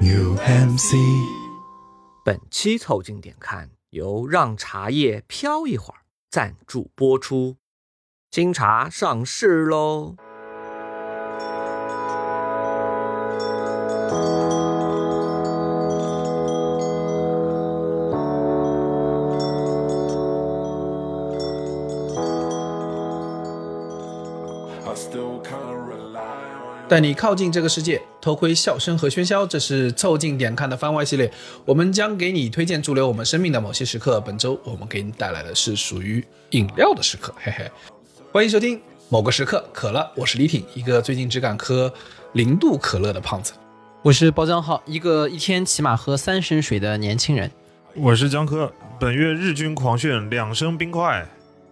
UMC。本期凑近点看由让茶叶飘一会儿赞助播出，新茶上市喽！带你靠近这个世界，偷窥笑声和喧嚣。这是凑近点看的番外系列，我们将给你推荐驻留我们生命的某些时刻。本周我们给你带来的是属于饮料的时刻，嘿嘿。欢迎收听某个时刻可乐，我是李挺，一个最近只敢喝零度可乐的胖子。我是包浆浩，一个一天起码喝三升水的年轻人。我是江科，本月日均狂炫两升冰块。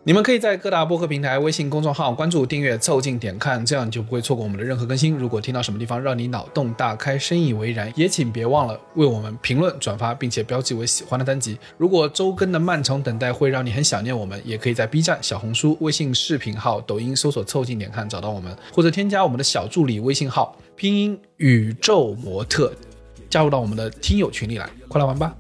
你们可以在各大播客平台、微信公众号关注、订阅、凑近点看，这样你就不会错过我们的任何更新。如果听到什么地方让你脑洞大开、深以为然，也请别忘了为我们评论、转发，并且标记为喜欢的单集。如果周更的漫长等待会让你很想念我们，也可以在 B 站、小红书、微信视频号、抖音搜索“凑近点看”找到我们，或者添加我们的小助理微信号拼音宇宙模特，加入到我们的听友群里来，快来玩吧！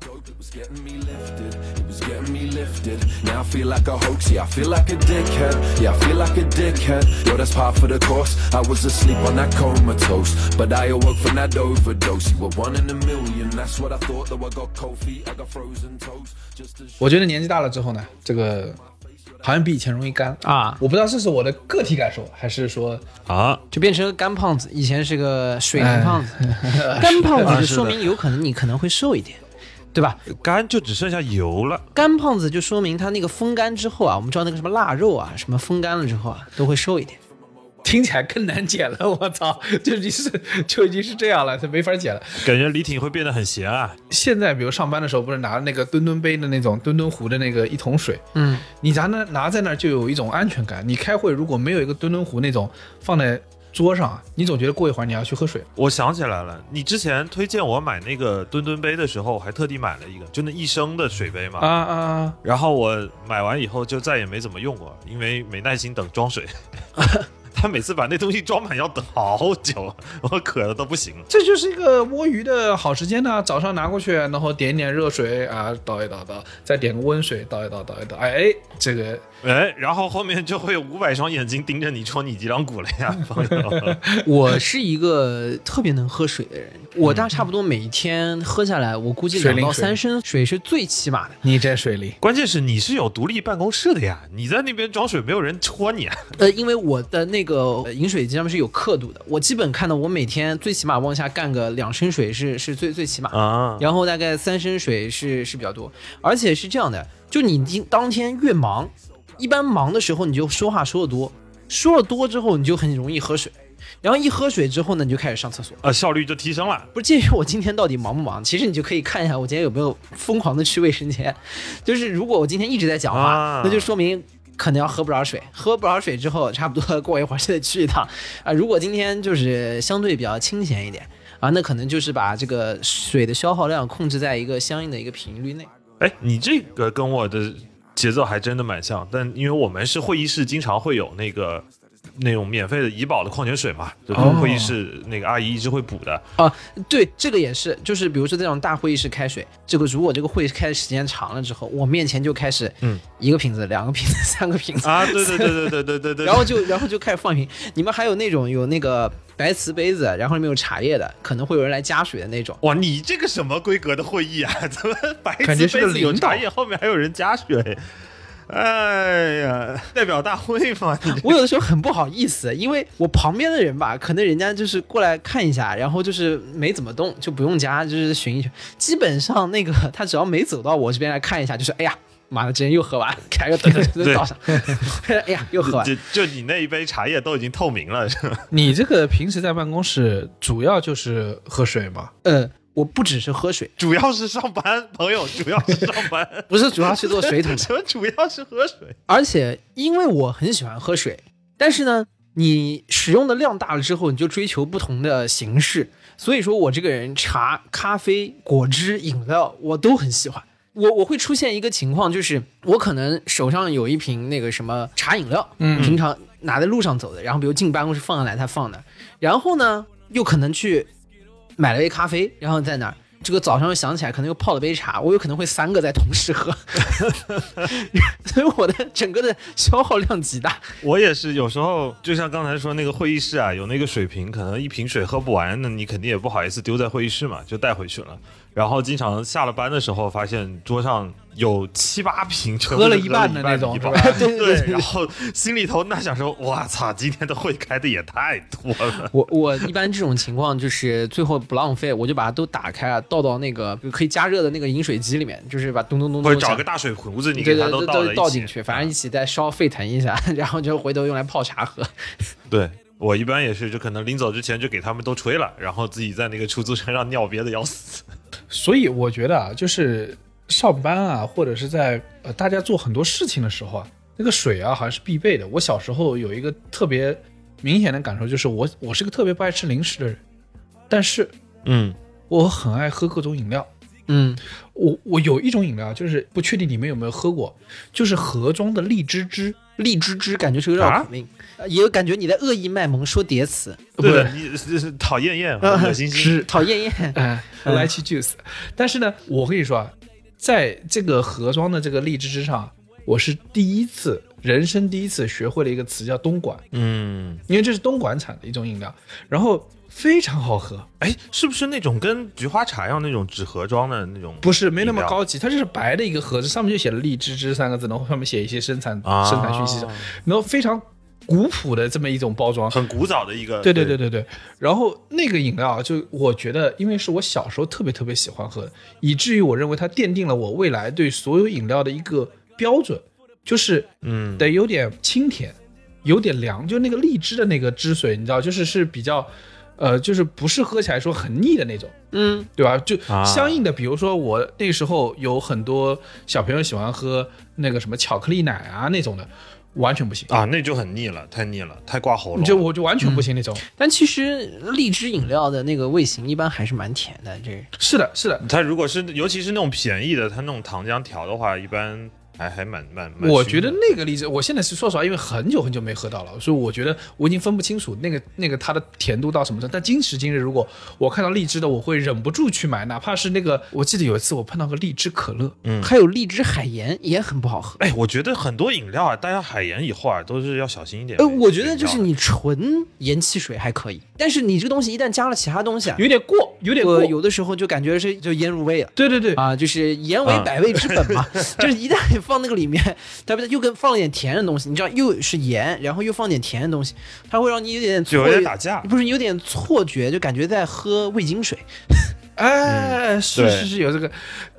Lifted. Now I feel like a hoax. Yeah, I feel like a dickhead. Yeah, I feel like a dickhead. Yo, that's par for the course. I was asleep on that comatose, but I awoke from that overdose. You were one in a million. That's what I thought. Though I got cold feet, I got frozen toes. Just as 我觉得年纪大了之后呢，这个好像比以前容易干啊我不知道这是我的个体感受，还是说啊，就变成个干胖子，以前是个水灵胖子，干胖子就说明有可能你可能会瘦一点，对吧？干就只剩下油了。干胖子就说明他那个风干之后啊，我们知道那个什么腊肉啊，什么风干了之后啊，都会瘦一点。听起来更难减了？我操，就已经是就已经是这样了，它没法减了。感觉李挺会变得很咸啊！现在比如上班的时候，不是拿那个吨吨杯的那种吨吨壶的那个一桶水，嗯，你拿那拿在那儿就有一种安全感。你开会如果没有一个吨吨壶那种放在桌上，你总觉得过一会儿你要去喝水。我想起来了，你之前推荐我买那个墩墩杯的时候，我还特地买了一个，就那一升的水杯嘛。啊啊啊！然后我买完以后就再也没怎么用过，因为没耐心等装水。他每次把那东西装满要等好久，我渴的都不行了。这就是一个摸鱼的好时间呢、早上拿过去，然后点一点热水啊，倒一倒倒，再点个温水倒一倒倒一倒。哎，这个哎，然后后面就会有五百双眼睛盯着你戳你脊梁骨了呀，朋友。我是一个特别能喝水的人，我大差不多每一天喝下来，我估计两到三升水是最起码的。你这水里关键是你是有独立办公室的呀，你在那边装水，没有人戳你啊。呃，因为我的那个呃饮水机上面是有刻度的，我基本看到我每天最起码往下干个两升水是是最最起码啊然后大概三升水是是比较多，而且是这样的，就你今当天越忙，一般忙的时候你就说话说的多，说了多之后你就很容易喝水，然后一喝水之后呢，你就开始上厕所。呃，效率就提升了。不是介于我今天到底忙不忙，其实你就可以看一下我今天有没有疯狂的去卫生间。就是如果我今天一直在讲话，啊那就说明可能要喝不少水，喝不少水之后，差不多过一会儿就得去一趟 啊。如果今天就是相对比较清闲一点啊，那可能就是把这个水的消耗量控制在一个相应的一个频率内。哎，你这个跟我的节奏还真的蛮像，但因为我们是会议室，经常会有那个那种免费的怡宝的矿泉水嘛，就是会议室那个阿姨一直会补的。啊，对，这个也是，就是比如说这种大会议室开水，这个如果这个会开的时间长了之后，我面前就开始，嗯，一个瓶子、两个瓶子、三个瓶子啊，对对对对对对对对。然后就然后就开始放瓶。你们还有那种有那个白瓷杯子，然后里面有茶叶的，可能会有人来加水的那种。哇，你这个什么规格的会议啊？怎么白瓷杯子有茶叶，后面还有人加水？哎呀，代表大会嘛，我有的时候很不好意思，因为我旁边的人吧，可能人家就是过来看一下，然后就是没怎么动，就不用加，就是巡一巡。基本上那个他只要没走到我这边来看一下，就是哎呀，妈的，今天又喝完，开个灯 对倒上，哎呀，又喝完。就就你那一杯茶叶都已经透明了，是吧？你这个平时在办公室主要就是喝水吗？呃，我不只是喝水，主要是上班，朋友，主要是上班，不是主要去做水桶的。什 么主要是喝水？而且因为我很喜欢喝水，但是呢，你使用的量大了之后，你就追求不同的形式。所以说我这个人，茶、咖啡、果汁、饮料我都很喜欢。我我会出现一个情况，就是我可能手上有一瓶那个什么茶饮料，嗯平常拿在路上走的，然后比如进办公室放下来，他放的，然后呢，又可能去买了杯咖啡，然后在那儿。这个早上又想起来，可能又泡了杯茶，我有可能会三个在同时喝，所以我的整个的消耗量极大。我也是，有时候就像刚才说那个会议室啊，有那个水瓶，可能一瓶水喝不完，那你肯定也不好意思丢在会议室嘛，就带回去了。然后经常下了班的时候，发现桌上有七八瓶，喝了一半的那种对然后心里头那想说，哇操，今天的会开的也太多了。我我一般这种情况就是最后不浪费，我就把它都打开啊，倒到那个可以加热的那个饮水机里面，就是把咚咚咚或者找个大水壶子，你给它对对对都倒进去，反正一起再烧沸腾一下，然后就回头用来泡茶喝。对我一般也是，就可能临走之前就给他们都吹了，然后自己在那个出租车上尿憋的要死。所以我觉得啊，就是上班啊，或者是在呃大家做很多事情的时候啊，那个水啊好像是必备的。我小时候有一个特别明显的感受，就是我我是个特别不爱吃零食的人，但是嗯，我很爱喝各种饮料。嗯，我我有一种饮料，就是不确定你们有没有喝过，就是盒装的荔枝汁。荔枝汁感觉是个绕口令，呃也有感觉你在恶意卖萌说叠词，对的，你是是讨厌厌，恶心心。讨厌厌。哎，lychee juice。但是呢，我跟你说啊，在这个盒装的这个荔枝汁上，我是第一次，人生第一次学会了一个词叫东莞，嗯，因为这是东莞产的一种饮料，然后非常好喝，哎，是不是那种跟菊花茶一样那种纸盒装的那种？不是没那么高级，它就是白的一个盒子，上面就写了荔枝汁三个字，然后上面写一些生产、啊生产讯息，然后非常古朴的这么一种包装，很古早的一个。对对对。对对，然后那个饮料就我觉得，因为是我小时候特别特别喜欢喝，以至于我认为它奠定了我未来对所有饮料的一个标准，就是嗯，得有点清甜，有点凉，就那个荔枝的那个汁水，你知道，就是是比较，呃，就是不是喝起来说很腻的那种，嗯，对吧？就啊。相应的，比如说我那时候有很多小朋友喜欢喝那个什么巧克力奶啊那种的，完全不行。啊，那就很腻了，太腻了，太挂喉咙了。就我就完全不行那种，但其实荔枝饮料的那个味型一般还是蛮甜的，这是的，是的，它如果是尤其是那种便宜的，它那种糖浆调的话，一般还还蛮蛮蛮。我觉得那个荔枝，我现在是说实话，因为很久很久没喝到了，所以我觉得我已经分不清楚那个那个它的甜度到什么程度。但今时今日，如果我看到荔枝的，我会忍不住去买，哪怕是那个，我记得有一次我碰到个荔枝可乐，嗯还有荔枝海盐也很不好喝。哎，我觉得很多饮料啊，大家海盐以后啊，都是要小心一点。呃，我觉得就是你纯盐汽水还可以，但是你这个东西一旦加了其他东西啊，有点过，有点过。有的时候就感觉是就腌入味了。对对对，啊，就是盐为百味之本嘛，就是一旦你放那个里面，它不又跟放了点甜的东西，你知道又是盐，然后又放点甜的东西，它会让你有点错点打架不是有点错觉，就感觉在喝味精水。哎，是是是有这个，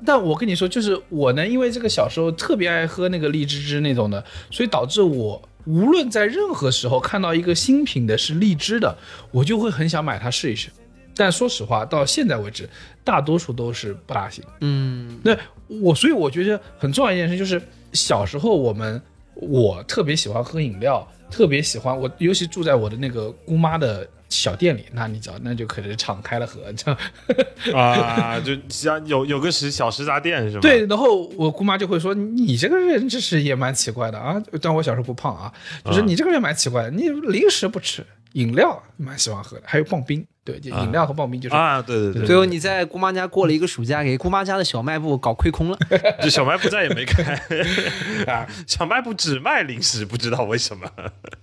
但我跟你说，就是我呢，因为这个小时候特别爱喝那个荔枝汁那种的，所以导致我无论在任何时候看到一个新品的是荔枝的，我就会很想买它试一试。但说实话，到现在为止，大多数都是不大行。嗯，那我所以我觉得很重要一件事就是，小时候我们我特别喜欢喝饮料，特别喜欢我，尤其住在我的那个姑妈的小店里，那你知道，那就可能敞开了喝，这样。啊，就像有有个食小食杂店是吗？对，然后我姑妈就会说：“你这个人真是也蛮奇怪的啊。”但我小时候不胖啊，就是嗯你这个人蛮奇怪的，你零食不吃，饮料蛮喜欢喝的，还有棒冰。对，就饮料和棒冰就是。啊，对对对，最后你在姑妈家过了一个暑假，给姑妈家的小卖部搞亏空了。就小卖部再也没开 啊，小卖部只卖零食，不知道为什么。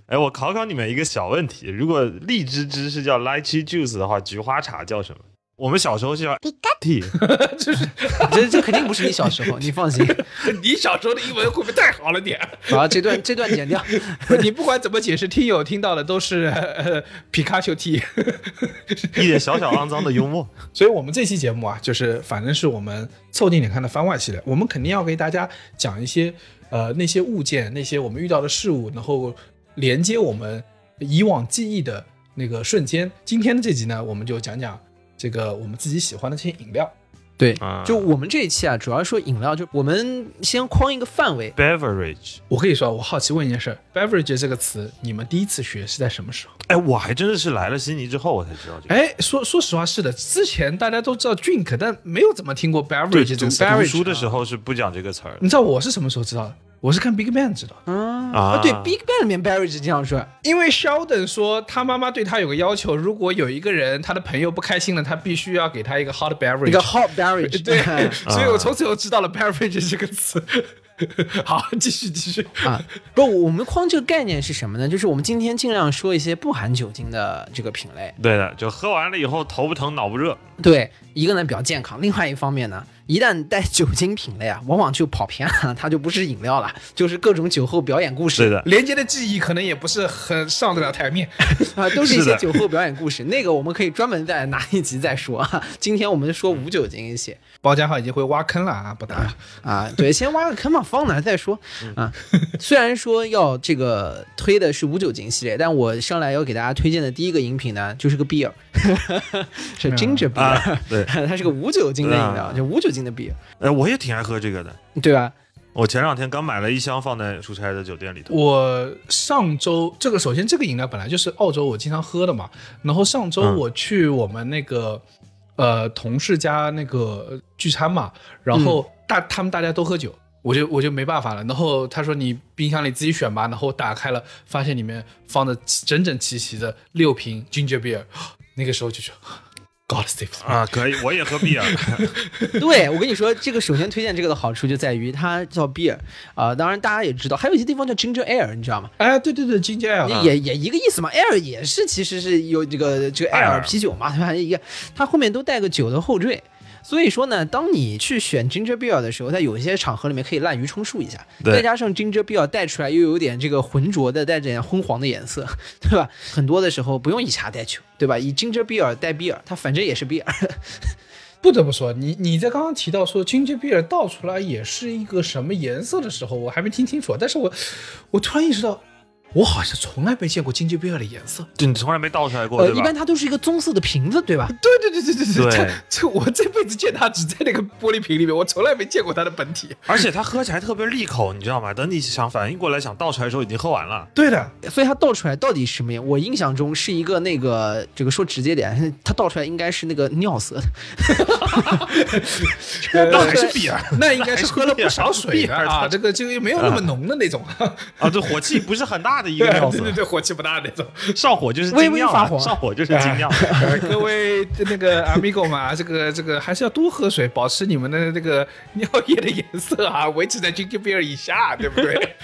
哎，我考考你们一个小问题：如果荔枝汁是叫 lychee juice 的话，菊花茶叫什么？我们小时候是叫 “ti”，就是这这肯定不是你小时候，你放心。你小时候的英文会不会太好了点？好，这段这段剪掉。你不管怎么解释，听友听到的都是呃皮卡丘 T。一点小小肮脏的幽默。所以，我们这期节目啊，就是反正是我们凑近点看的番外系列，我们肯定要给大家讲一些呃那些物件，那些我们遇到的事物，然后连接我们以往记忆的那个瞬间。今天的这集呢，我们就讲讲这个我们自己喜欢的这些饮料。对啊，就我们这一期啊，主要说饮料，就我们先框一个范围。beverage。我跟你说，我好奇问一件事，beverage 这个词，你们第一次学是在什么时候？哎，我还真的是来了悉尼之后我才知道这个。哎，说说实话，是的，之前大家都知道 drink，但没有怎么听过，beverage 这读个 beverage 读书的时啊候是不讲这个词儿的。你知道我是什么时候知道的？我是看 Big Bang 知道的，啊啊对，Big Bang 里面 Barry 是经常说，因为 Sheldon 说他妈妈对他有个要求，如果有一个人他的朋友不开心了，他必须要给他一个 hot beverage。一个 hot Barry，对，所以我从此就知道了 beverage 这个词。好，继续继续。啊，不，我们框这个概念是什么呢？就是我们今天尽量说一些不含酒精的这个品类。对的，就喝完了以后头不疼脑不热。对，一个呢比较健康，另外一方面呢，一旦带酒精品类啊，往往就跑偏了，它就不是饮料了，就是各种酒后表演故事。是的，连接的记忆可能也不是很上得了台面。啊，都是一些酒后表演故事。那个我们可以专门再拿一集再说啊。今天我们说无酒精一些包家浩已经会挖坑了啊，不打了。啊，对，先挖个坑嘛，放哪儿再说啊。虽然说要这个推的是无酒精系列，但我上来要给大家推荐的第一个饮品呢，就是个 beer，是 ginger beer，、啊，对，它是个无酒精的饮料，啊就无酒精的 beer，呃，我也挺爱喝这个的。对吧？我前两天刚买了一箱放在出差的酒店里头。我上周这个首先这个饮料本来就是澳洲我经常喝的嘛，然后上周嗯我去我们那个、呃同事家那个聚餐嘛，然后大、他们大家都喝酒。我就我就没办法了，然后他说你冰箱里自己选吧，然后打开了，发现里面放的整整齐齐的六瓶 ginger beer，那个时候就说 God save me 啊，可以，我也喝 beer。对，我跟你说，这个首先推荐这个的好处就在于它叫 beer 啊、当然大家也知道，还有一些地方叫 ginger ale，你知道吗？哎，对对对，ginger ale，也也一个意思嘛，air 也是其实是有这个这个 air 啤酒嘛，对吧？一个它后面都带个酒的后缀。所以说呢，当你去选 ginger beer 的时候，在有一些场合里面可以滥竽充数一下，对再加上 ginger beer 带出来又有点这个浑浊的，带点昏黄的颜色，对吧？很多的时候不用以茶代酒，对吧？以 ginger beer 代 beer，它反正也是 beer。不得不说，你你在刚刚提到说 ginger beer 倒出来也是一个什么颜色的时候，我还没听清楚，但是我我突然意识到，我好像从来没见过 ginger beer 的颜色。就你从来没倒出来过，呃，对吧？一般它都是一个棕色的瓶子，对吧？对对对对对对这这我这辈子见它只在那个玻璃瓶里面，我从来没见过它的本体。而且它喝起来特别利口，你知道吗？等你想反应过来想倒出来的时候，已经喝完了。对的，所以它倒出来到底是什么样？我印象中是一个那个这个说直接点，它倒出来应该是那个尿色的。那还是 beer 那应该是 喝了不少水啊，这个这个没有那么浓的那种。啊，这火气不是很大的一个对尿色对，对，火气不大那种。上火就是微微发黄上火就是精酿。呃 各位那个 amigo 嘛，这 个这个还是要多喝水，保持你们的这个尿液的颜色啊，维持在 ginger beer 以下，对不对？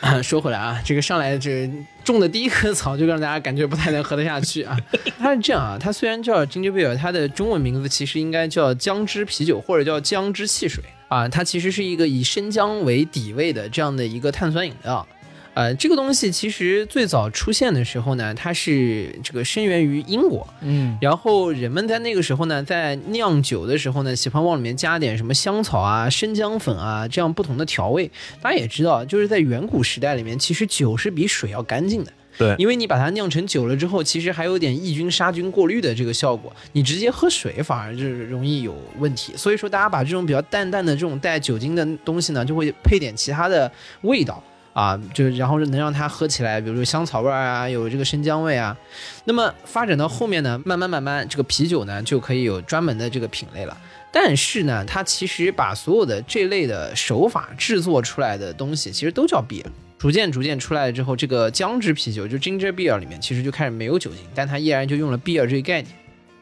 啊，说回来啊，这个上来这种的第一棵草就让大家感觉不太能喝得下去啊。它是这样啊，它虽然叫 ginger beer，它的中文名字其实应该叫姜汁啤酒或者叫姜汁汽水啊。它其实是一个以生姜为底味的这样的一个碳酸饮料。呃，这个东西其实最早出现的时候呢，它是这个生源于英国，嗯，然后人们在那个时候呢，在酿酒的时候呢，喜欢往里面加点什么香草啊、生姜粉啊这样不同的调味。大家也知道，就是在远古时代里面，其实酒是比水要干净的。对因为你把它酿成酒了之后，其实还有点抑菌杀菌过滤的这个效果，你直接喝水反而就是容易有问题。所以说，大家把这种比较淡淡的这种带酒精的东西呢，就会配点其他的味道啊，就然后能让它喝起来，比如说香草味儿啊，有这个生姜味啊。那么发展到后面呢，慢慢慢慢，这个啤酒呢就可以有专门的这个品类了。但是呢，它其实把所有的这类的手法制作出来的东西，其实都叫 beer。逐渐逐渐出来了之后，这个姜汁啤酒就 ginger beer 里面其实就开始没有酒精，但它依然就用了 beer 这个概念。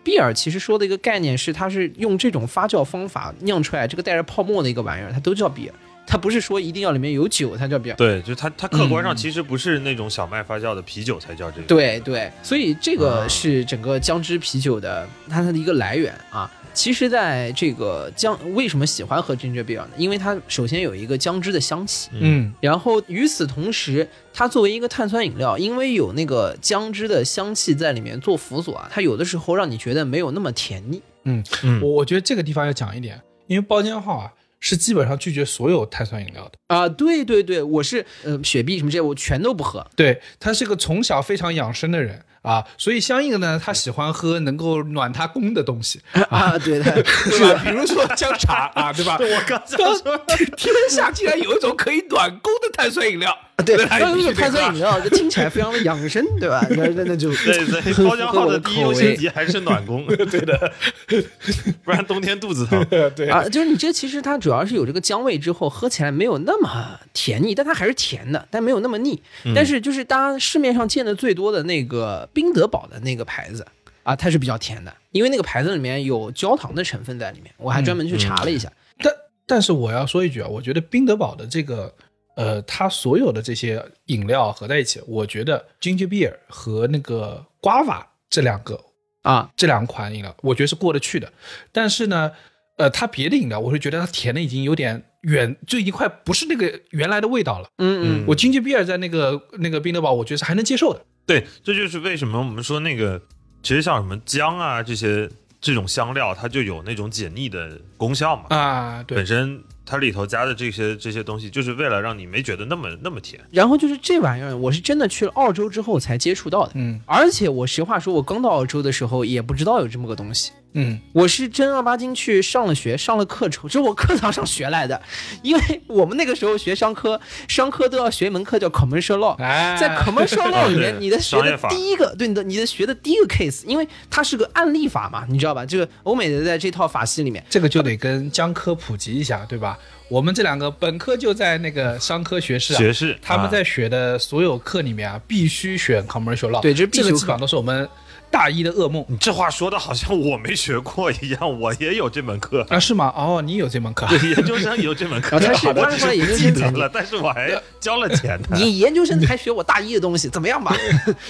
beer 其实说的一个概念是，它是用这种发酵方法酿出来这个带着泡沫的一个玩意儿，它都叫 beer。它不是说一定要里面有酒才叫 beer。对，就它它客观上嗯其实不是那种小麦发酵的啤酒才叫这个。对对，所以这个啊是整个姜汁啤酒的它的一个来源啊。其实，在这个姜为什么喜欢喝 ginger beer 呢？因为它首先有一个姜汁的香气，嗯，然后与此同时，它作为一个碳酸饮料，因为有那个姜汁的香气在里面做辅佐啊，它有的时候让你觉得没有那么甜腻。嗯我我觉得这个地方要讲一点，因为包间号啊是基本上拒绝所有碳酸饮料的。啊，对对对，我是呃雪碧什么这些我全都不喝。对他是个从小非常养生的人啊，所以相应的呢，他喜欢喝能够暖他宫的东西，啊，对的，对吧？比如说姜茶啊，对吧？我刚说天下竟然有一种可以暖宫的碳酸饮料，对，对 它那个必须得喝碳酸饮料，就听起来非常的养生，对吧？那那那就对对，包浆号的第一优先级还是暖宫，对的，不然冬天肚子疼。对啊，就是你这其实它主要是有这个姜味之后，喝起来没有那么甜腻，但它还是甜的，但没有那么腻。但是就是大家市面上见的最多的那个宾得宝的那个牌子啊，它是比较甜的，因为那个牌子里面有焦糖的成分在里面，我还专门去查了一下。但但是我要说一句啊，我觉得宾得宝的这个呃，它所有的这些饮料合在一起，我觉得 ginger beer 和那个 guava 这两个啊，这两款饮料，我觉得是过得去的。但是呢，呃，它别的饮料，我是觉得它甜的已经有点远，就已经快不是那个原来的味道了。嗯嗯，我 ginger beer 在那个那个宾得堡，我觉得是还能接受的。对，这就是为什么我们说那个，其实像什么姜啊这些这种香料，它就有那种解腻的功效嘛。啊，对本，身它里头加的这些这些东西，就是为了让你没觉得那么那么甜。然后就是这玩意儿，我是真的去了澳洲之后才接触到的。嗯而且我实话说，我刚到澳洲的时候也不知道有这么个东西。嗯。我是正儿八经去上了学，上了课之后，这是我课堂上学来的，因为我们那个时候学商科，商科都要学一门课叫 commercial law，哎，在 commercial law 里面，你的学的第一个，对你的你的学的第一个 case，因为它是个案例法嘛，你知道吧？这个欧美的在这套法系里面，这个就得跟江科普及一下，对吧？我们这两个本科就在那个商科学士、啊，学士。啊他们在学的所有课里面啊，必须选 commercial law，对这是必修课。这个基本上都是我们大一的噩梦你这话说的好像我没学过一样，我也有这门课，啊，是吗？哦，你有这门课，对，研究生有这门课，然后他是我他是研究了，但是我还交了钱呢。你研究生还学我大一的东西，怎么样吧？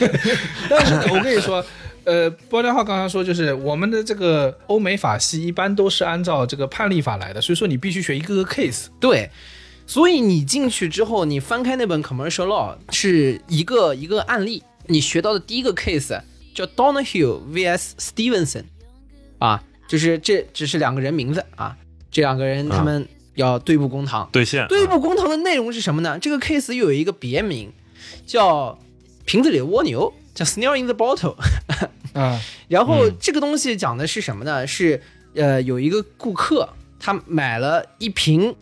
但是我跟你说，呃，包家浩刚刚说，就是我们的这个欧美法系一般都是按照这个判例法来的，所以说你必须学一个个 case。对，所以你进去之后，你翻开那本 commercial law 是一个一个案例，你学到的第一个 case 叫 Donahue vs Stevenson，啊，就是这只是两个人名字啊，这两个人他们要对簿公堂。对线对簿公堂的内容是什么呢？这个 case 又有一个别名，叫瓶子里的蜗牛，叫 Snail in the Bottle。啊，然后嗯这个东西讲的是什么呢？是呃，有一个顾客他买了一瓶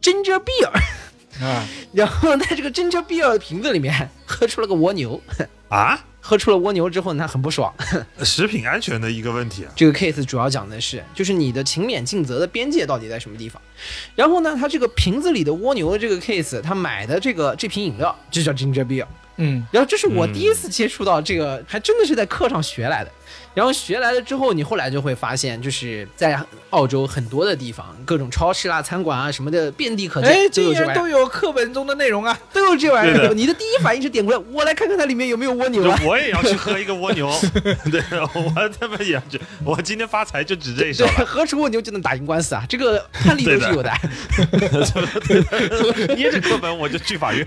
ginger beer，啊，然后在这个 ginger beer 的瓶子里面喝出了个蜗牛，啊，喝出了蜗牛之后呢，他很不爽。食品安全的一个问题啊。这个 case 主要讲的是，就是你的勤勉尽责的边界到底在什么地方。然后呢，他这个瓶子里的蜗牛的这个 case，他买的这个这瓶饮料就叫 ginger beer。嗯，然后这是我第一次接触到这个，还真的是在课上学来的。然后学来了之后，你后来就会发现，就是在澳洲很多的地方，各种超市啦、餐馆啊什么的遍地可见，哎，都有这玩意儿，竟然都有课本中的内容啊！都有这玩意儿。你的第一反应是点过来，我来看看它里面有没有蜗牛啊。我也要去喝一个蜗牛，对，我他妈也要去，我今天发财就指这一手对，了。喝出蜗牛就能打赢官司啊，这个判例都是有的。捏着课本我就去法院。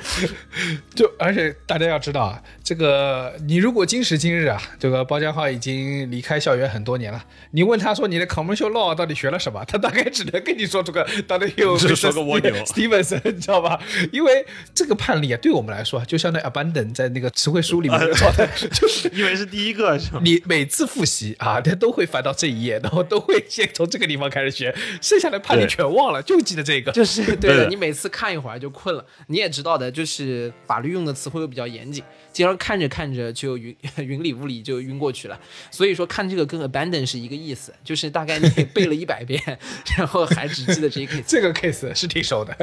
就而且大家要知道啊，这个你如果今时今日啊，这个包家浩已经离开校园很多年了，你问他说你的 commercial law 到底学了什么，他大概只能跟你说出个到底有只说个蜗牛 Stevenson，你知道吧？因为这个判例啊，对我们来说啊，就相当于 abandon 在那个词汇书里面的状态，就是因为是第一个是吧？你每次复习啊，他都会翻到这一页，然后都会先从这个地方开始学，剩下的判例全忘了，就记得这个。就是对对的的，你每次看一会儿就困了。你也知道的，就是法律用的词汇又比较严谨，经常看着看着就云 云里雾里就晕过去了。所以说看这个跟 abandon 是一个意思，就是大概你背了一百遍，然后还只记得这一 case。这个 case 是挺熟的，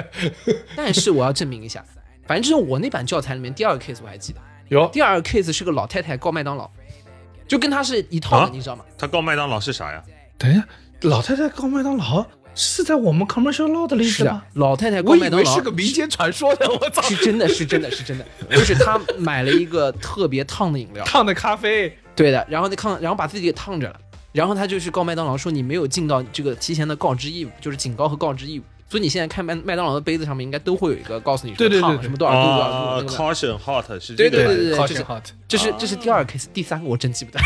但是我要证明一下，反正就是我那版教材里面第二个 case 我还记得，有第二个 case 是个老太太告麦当劳，就跟他是一套的，啊你知道吗？他告麦当劳是啥呀？等一下，老太太告麦当劳是在我们 commercial law 的例是的子吗？，老太太告我麦当劳是个民间传说的，我操！是真的是真的是真的，就是她买了一个特别烫的饮料，烫的咖啡，对的，然后那烫，然后把自己给烫着了，然后她就去告麦当劳说你没有尽到这个提前的告知义务，就是警告和告知义务。所以你现在看麦麦当劳的杯子上面应该都会有一个告诉你说对对对对烫什么多少度多少啊。，caution hot 是对对对对对对对，好就是 hot，这是这是第二个 case，第三个我真记不得。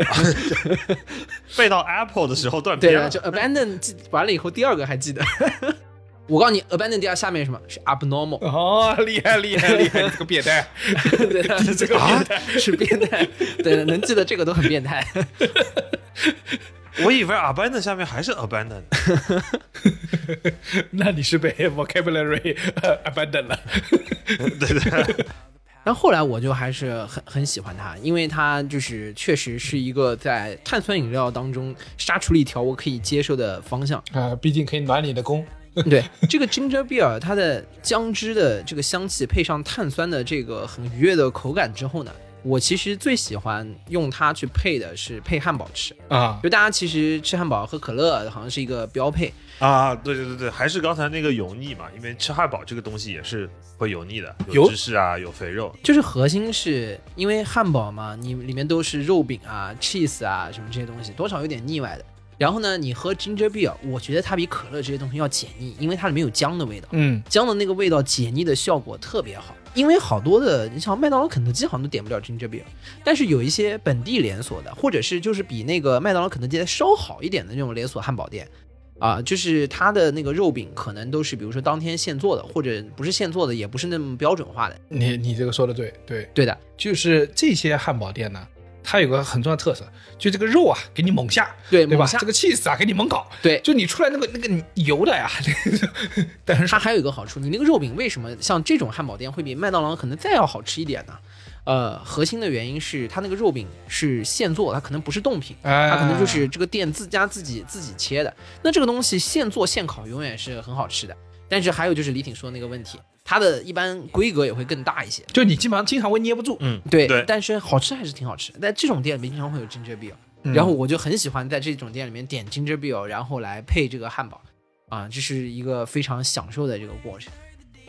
背到 Apple 的时候断片了就。abandon 记完了以后，第二个还记得。我告诉你，abandon 第二下面是什么？是 abnormal，哦，厉害厉害厉害，这个变态，对的，这个变态。是变态。对的，能记得这个都很变态。我以为 abandon 下面还是 abandon，那你是被 vocabulary 呃 abandon 了。对 对，但后 后来我就还是很很喜欢它，因为它就是确实是一个在碳酸饮料当中杀出了一条我可以接受的方向。啊，毕竟可以暖你的宫。对这个 ginger beer，它的姜汁的这个香气配上碳酸的这个很愉悦的口感之后呢，我其实最喜欢用它去配的是配汉堡吃。啊，就大家其实吃汉堡喝可乐好像是一个标配，啊，对对对对，还是刚才那个油腻嘛，因为吃汉堡这个东西也是会油腻的，有芝士啊，有肥肉，就是核心是因为汉堡嘛，你里面都是肉饼啊、cheese 啊什么这些东西，多少有点腻歪的。然后呢，你喝 ginger beer，我觉得它比可乐这些东西要解腻，因为它里面有姜的味道，嗯，姜的那个味道解腻的效果特别好。因为好多的，你像麦当劳、肯德基好像都点不了 ginger beer，但是有一些本地连锁的，或者是就是比那个麦当劳、肯德基稍好一点的那种连锁汉堡店，啊，就是它的那个肉饼可能都是比如说当天现做的，或者不是现做的，也不是那么标准化的。你你这个说的对，对，对的，就是这些汉堡店呢，它有个很重要的特色，就这个肉啊，给你猛下，对，对吧猛？下这个 cheese 啊，给你猛搞，对就你出来那个那个油的呀，但是它还有一个好处，你那个肉饼为什么像这种汉堡店会比麦当劳可能再要好吃一点呢？呃，核心的原因是它那个肉饼是现做，它可能不是冻品，哎它可能就是这个店自家自己自己切的。那这个东西现做现烤永远是很好吃的。但是还有就是李挺说的那个问题，它的一般规格也会更大一些。就你基本上经常会捏不住，嗯，对，对但是好吃还是挺好吃的。在这种店里面经常会有 ginger beer，、嗯然后我就很喜欢在这种店里面点 ginger beer，然后来配这个汉堡，啊，这是一个非常享受的这个过程。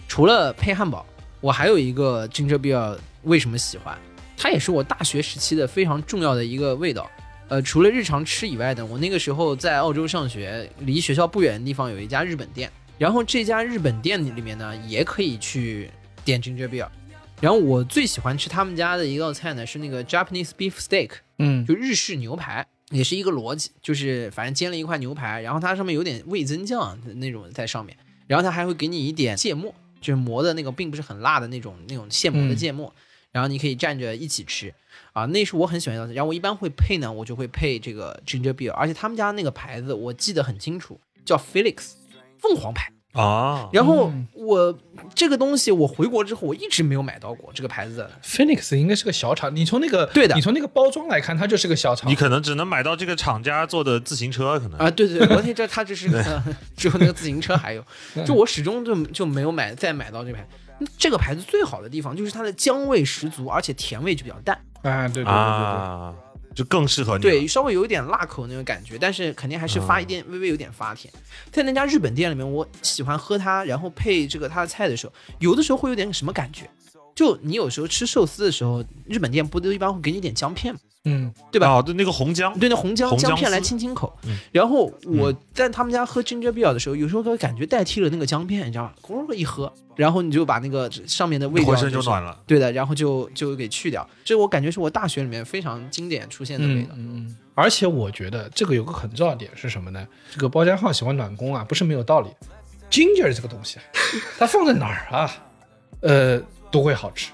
除了配汉堡，我还有一个 ginger beer，为什么喜欢？它也是我大学时期的非常重要的一个味道。呃，除了日常吃以外的，我那个时候在澳洲上学，离学校不远的地方有一家日本店，然后这家日本店里面呢，也可以去点 ginger beer。然后我最喜欢吃他们家的一道菜呢，是那个 Japanese beef steak，嗯，就日式牛排，也是一个逻辑，就是反正煎了一块牛排，然后它上面有点味增酱的那种在上面，然后它还会给你一点芥末，就是磨的那个并不是很辣的那种那种现磨的芥末，然后你可以蘸着一起吃，啊，那是我很喜欢的。道菜。然后我一般会配呢，我就会配这个 ginger beer，而且他们家那个牌子我记得很清楚，叫 Felix，凤凰牌。啊，然后嗯。我这个东西我回国之后我一直没有买到过这个牌子。的，Phoenix 应该是个小厂，你从那个对的你从那个包装来看，它就是个小厂。你可能只能买到这个厂家做的自行车，可能。啊，对对对，而且这它这是个，只有那个自行车还有，就我始终就就没有买再买到这牌。这个牌子最好的地方就是它的姜味十足，而且甜味就比较淡，啊，对对对对。啊，就更适合你。对，稍微有一点辣口那种感觉，但是肯定还是发一点、微微有点发甜。在那家日本店里面，我喜欢喝它，然后配这个它的菜的时候，有的时候会有点什么感觉？就你有时候吃寿司的时候，日本店不都一般会给你点姜片吗？嗯，对吧？哦，对，那个红姜，对，那红姜红姜姜片来清清口。嗯然后我在他们家喝 ginger beer 的时候，有时候会感觉代替了那个姜片，你知道吗？咕噜一喝，然后你就把那个上面的味道、浑身就暖了。对的，然后就就给去掉。这我感觉是我大学里面非常经典出现的味道。嗯嗯。而且我觉得这个有个很重要的点是什么呢？这个包家浩喜欢暖宫啊，不是没有道理。Ginger 这个东西啊，它放在哪儿啊，呃，都会好吃。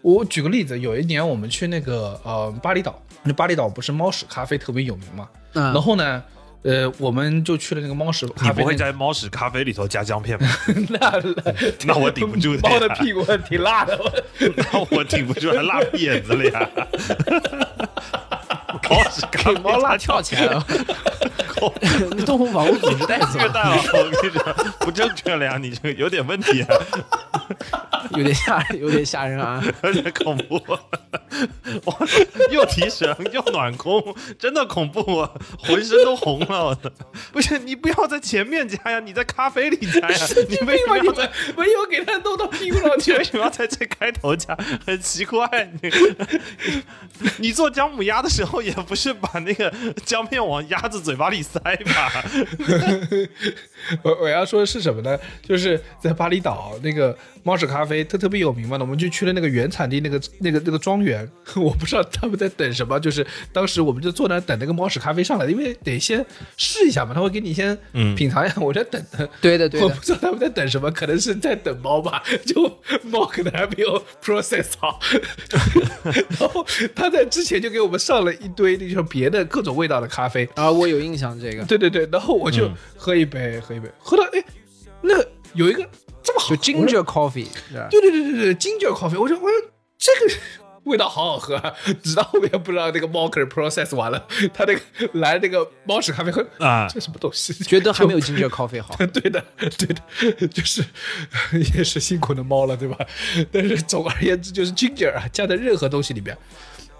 我举个例子，有一年我们去那个呃巴厘岛，那巴厘岛不是猫屎咖啡特别有名嘛？嗯，然后呢，呃，我们就去了那个猫屎咖啡、你不会在猫屎咖啡里头加姜片吧？那那我顶不住的猫的屁股挺辣的，我 那我顶不住，还辣屁眼子了呀！猫屎咖啡给猫辣跳起来了，那动物保护组织带走这，个大佬，我跟你说不正确了呀，你这个有点问题啊，有点吓人，有点吓人啊！有点恐怖。哇又提神又暖宫，真的恐怖，啊浑身都红了。我的不是你不要在前面加呀，你在咖啡里加呀，你 为什么要在没有给它弄到屁股上去为。什么要在最开头加？很奇怪，你 你做姜母鸭的时候，也不是把那个姜片往鸭子嘴巴里塞吧？我我要说的是什么呢？就是在巴厘岛那个猫屎咖啡，它特别有名嘛。我们就去了那个原产地那个那个那个庄园，我不知道他们在等什么，就是当时我们就坐那儿等那个猫屎咖啡上来，因为得先试一下嘛，他会给你先嗯。品尝一下，我在等的。对的对的。我不，知道他们在等什么，可能是在等猫吧，就猫可能还没有 process 好，然后他在之前就给我们上了一堆那种别的各种味道的咖啡，啊，我有印象这个，对对对，然后我就嗯。喝一杯，喝一杯，喝到哎，那个有一个这么好，就 ginger coffee，对对对对对，ginger coffee，我说我说这个味道好好喝啊，直到后面不知道那个猫可能 process 完了，他那个来那个猫屎咖啡喝啊。这什么东西？觉得还没有 ginger coffee 好。对的，对的，就是 也是辛苦的猫了，对吧？但是总而言之，就是 ginger 啊，加在任何东西里边，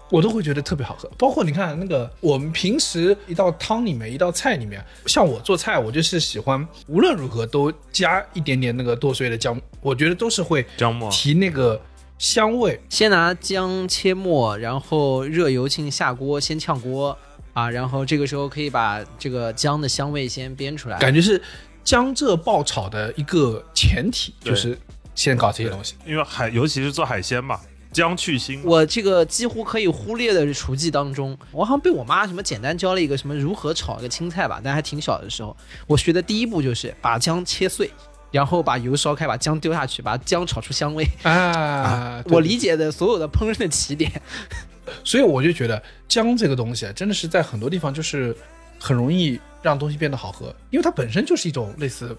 我都会觉得特别好喝。包括你看那个，我们平时一道汤里面，一道菜里面，像我做菜，我就是喜欢无论如何都加一点点那个剁碎的姜，我觉得都是会姜末提那个香味。先拿姜切末，然后热油进下锅，先炝锅啊，然后这个时候可以把这个姜的香味先煸出来。感觉是江浙爆炒的一个前提，就是先搞这些东西。因为海尤其是做海鲜嘛，姜去腥。我这个几乎可以忽略的厨技当中，我好像被我妈什么简单教了一个什么如何炒一个青菜吧，但还挺小的时候，我学的第一步就是把姜切碎，然后把油烧开，把姜丢下去，把姜炒出香味。啊，对我理解的所有的烹饪的起点，所以我就觉得姜这个东西啊，真的是在很多地方就是很容易让东西变得好喝，因为它本身就是一种类似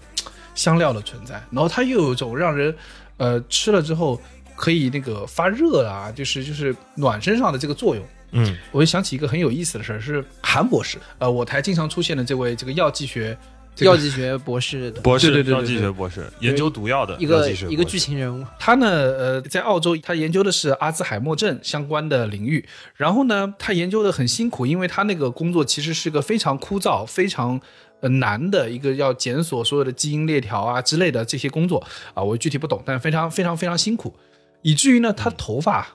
香料的存在，然后它又有一种让人呃吃了之后可以那个发热啊，就是就是暖身上的这个作用。嗯，我就想起一个很有意思的事儿，是韩博士，呃，我台经常出现的这位这个药剂学、这个药剂学博士的博士，对对对对药剂学博士，研究毒药的一个一个剧情人物。他呢，呃，在澳洲，他研究的是阿兹海默症相关的领域。然后呢，他研究的很辛苦，因为他那个工作其实是个非常枯燥、非常呃难的一个要检索所有的基因链条啊之类的这些工作啊，我具体不懂，但非常非常非常辛苦，以至于呢，他头发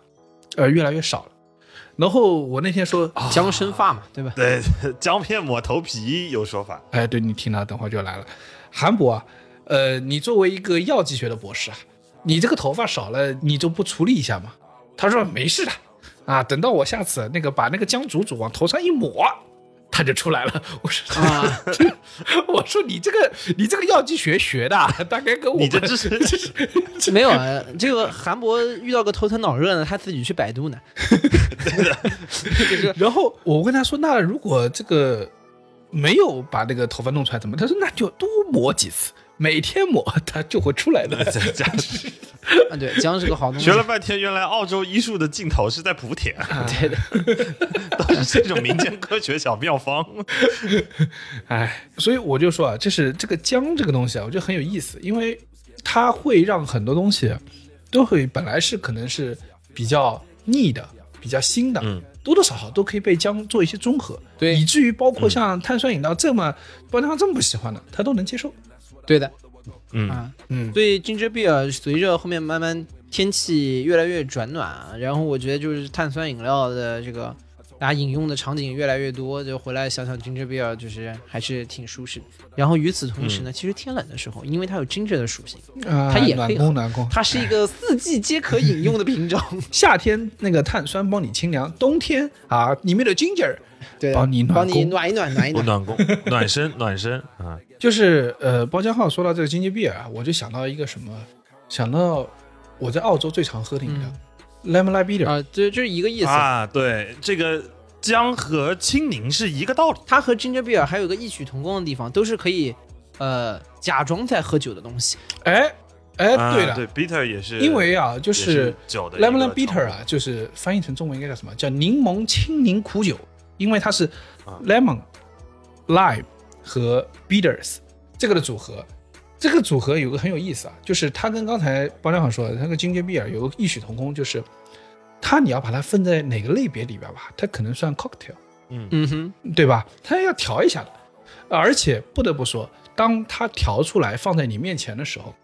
呃越来越少了。然后我那天说，姜生发嘛，对吧？对 姜片抹头皮有说法。哎，对你听了，等会儿就来了。韩博啊，呃，你作为一个药剂学的博士啊，你这个头发少了，你就不处理一下吗？他说没事的，啊，等到我下次那个把那个姜煮煮往头上一抹，它就出来了。我说啊，我说你这个你这个药剂学学的啊，大概跟我们你这知识没有啊，这个韩博遇到个头疼脑热呢，他自己去百度呢。然后我问他说：“那如果这个没有把那个头发弄出来怎么？”他说：“那就多磨几次，每天抹它就会出来的。这这 啊，对，姜是个好东西。学了半天，原来澳洲医术的尽头是在莆田，对的，都是这种民间科学小妙方。”哎，所以我就说啊，就是这个姜这个东西啊，我觉得很有意思，因为它会让很多东西都会本来是可能是比较腻的、比较腥的，嗯，多多少少都可以被姜做一些中和，对以至于包括像碳酸饮料这么包浆这么不喜欢的，他都能接受。对的嗯，啊。嗯，所以 ginger beer 随着后面慢慢天气越来越转暖，然后我觉得就是碳酸饮料的这个大家饮用的场景越来越多，就回来想想 ginger beer 就是还是挺舒适的。然后与此同时呢，其实天冷的时候，因为它有 ginger 的属性，啊它也暖配合宫暖宫，它是一个四季皆可饮用的品种。夏天那个碳酸帮你清凉，冬天啊里面的 ginger 对，帮你暖帮你暖一暖，暖一暖。暖宫、暖身、暖身啊，就是呃，包浆浩说到这个金桔比尔啊，我就想到一个什么，想到我在澳洲最常喝的饮料、lemon lime bitter，、啊，这就是一个意思。啊，对，这个姜和青柠是一个道理。它和 ginger beer 还有一个异曲同工的地方，都是可以呃假装在喝酒的东西。哎哎，啊对了，对，bitter 也是，因为啊，就也是 lemon bitter 啊，就是翻译成中文应该叫什么？叫柠檬青柠苦酒，因为它是啊 lemon、lime 和 bitters 这个的组合。这个组合有个很有意思啊，就是它跟刚才包亮好说的那个金桔比尔有个异曲同工，就是它你要把它分在哪个类别里边吧，它可能算 cocktail。嗯哼，对吧？它要调一下的，而且不得不说，当它调出来放在你面前的时候，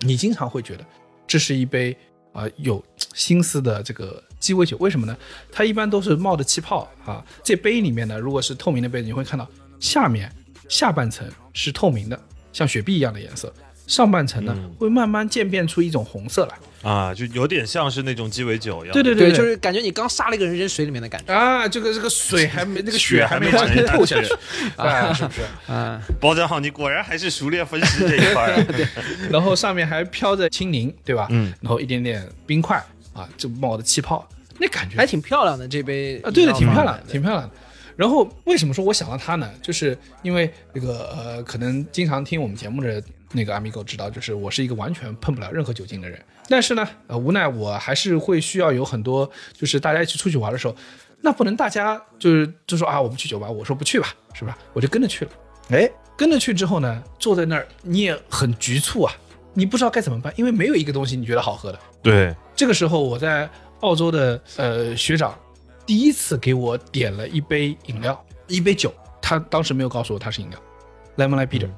你经常会觉得这是一杯啊、有心思的这个鸡尾酒。为什么呢？它一般都是冒着气泡啊。这杯里面呢，如果是透明的杯子，你会看到下面下半层是透明的，像雪碧一样的颜色，上半层呢、嗯会慢慢渐变出一种红色来。啊，就有点像是那种鸡尾酒一样。对对对，就是感觉你刚杀了一个人扔水里面的感觉啊，这个这个水还没那个血还没完全透下下去，啊，是不是？啊。包浆好，你果然还是熟练分析这一块 对。然后上面还飘着青柠，对吧？嗯，然后一点点冰块啊，就冒的气泡，那感觉还挺漂亮的这杯啊，对的，挺漂亮的，挺漂亮的。然后为什么说我想到它呢？就是因为这个呃，可能经常听我们节目的那个阿米狗知道，就是我是一个完全碰不了任何酒精的人。但是呢，呃，无奈我还是会需要有很多，就是大家一起出去玩的时候，那不能大家就是就说啊，我们去酒吧，我说不去吧，是吧？我就跟着去了。哎，跟着去之后呢，坐在那儿你也很局促啊，你不知道该怎么办，因为没有一个东西你觉得好喝的。对，这个时候我在澳洲的呃学长第一次给我点了一杯饮料，一杯酒，他当时没有告诉我它是饮料，lemon lime bitter，、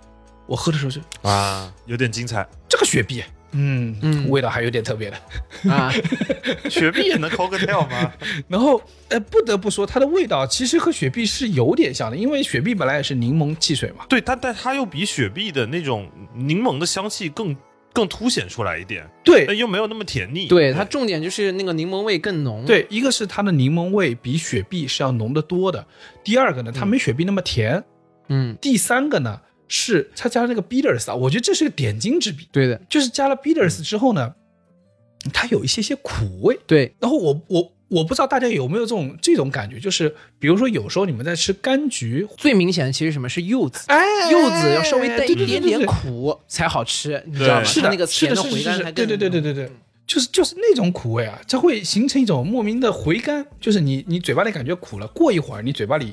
我喝的时候就啊，有点精彩。这个雪碧，嗯嗯味道还有点特别的。啊，雪碧也能 cocktail 吗？然后呃不得不说它的味道其实和雪碧是有点像的，因为雪碧本来也是柠檬汽水嘛。对，但但它又比雪碧的那种柠檬的香气更更凸显出来一点，对但又没有那么甜腻。对，它重点就是那个柠檬味更浓。，对，一个是它的柠檬味比雪碧是要浓得多的，第二个呢它没雪碧那么甜，嗯，第三个呢是它加了那个 bitters 啊，我觉得这是个点睛之笔。对的，就是加了 bitters 之后呢，它有一些些苦味。对，然后我我我不知道大家有没有这种这种感觉，就是比如说有时候你们在吃柑橘，最明显的其实什么是柚子，哎柚子要稍微带一点点苦才好吃，你知道吗？是的，它那个是的，是的，是的，甘对对对对对对。就是就是那种苦味啊，它会形成一种莫名的回甘，就是你你嘴巴里感觉苦了，过一会儿你嘴巴里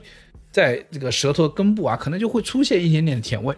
在这个舌头根部啊，可能就会出现一点点的甜味。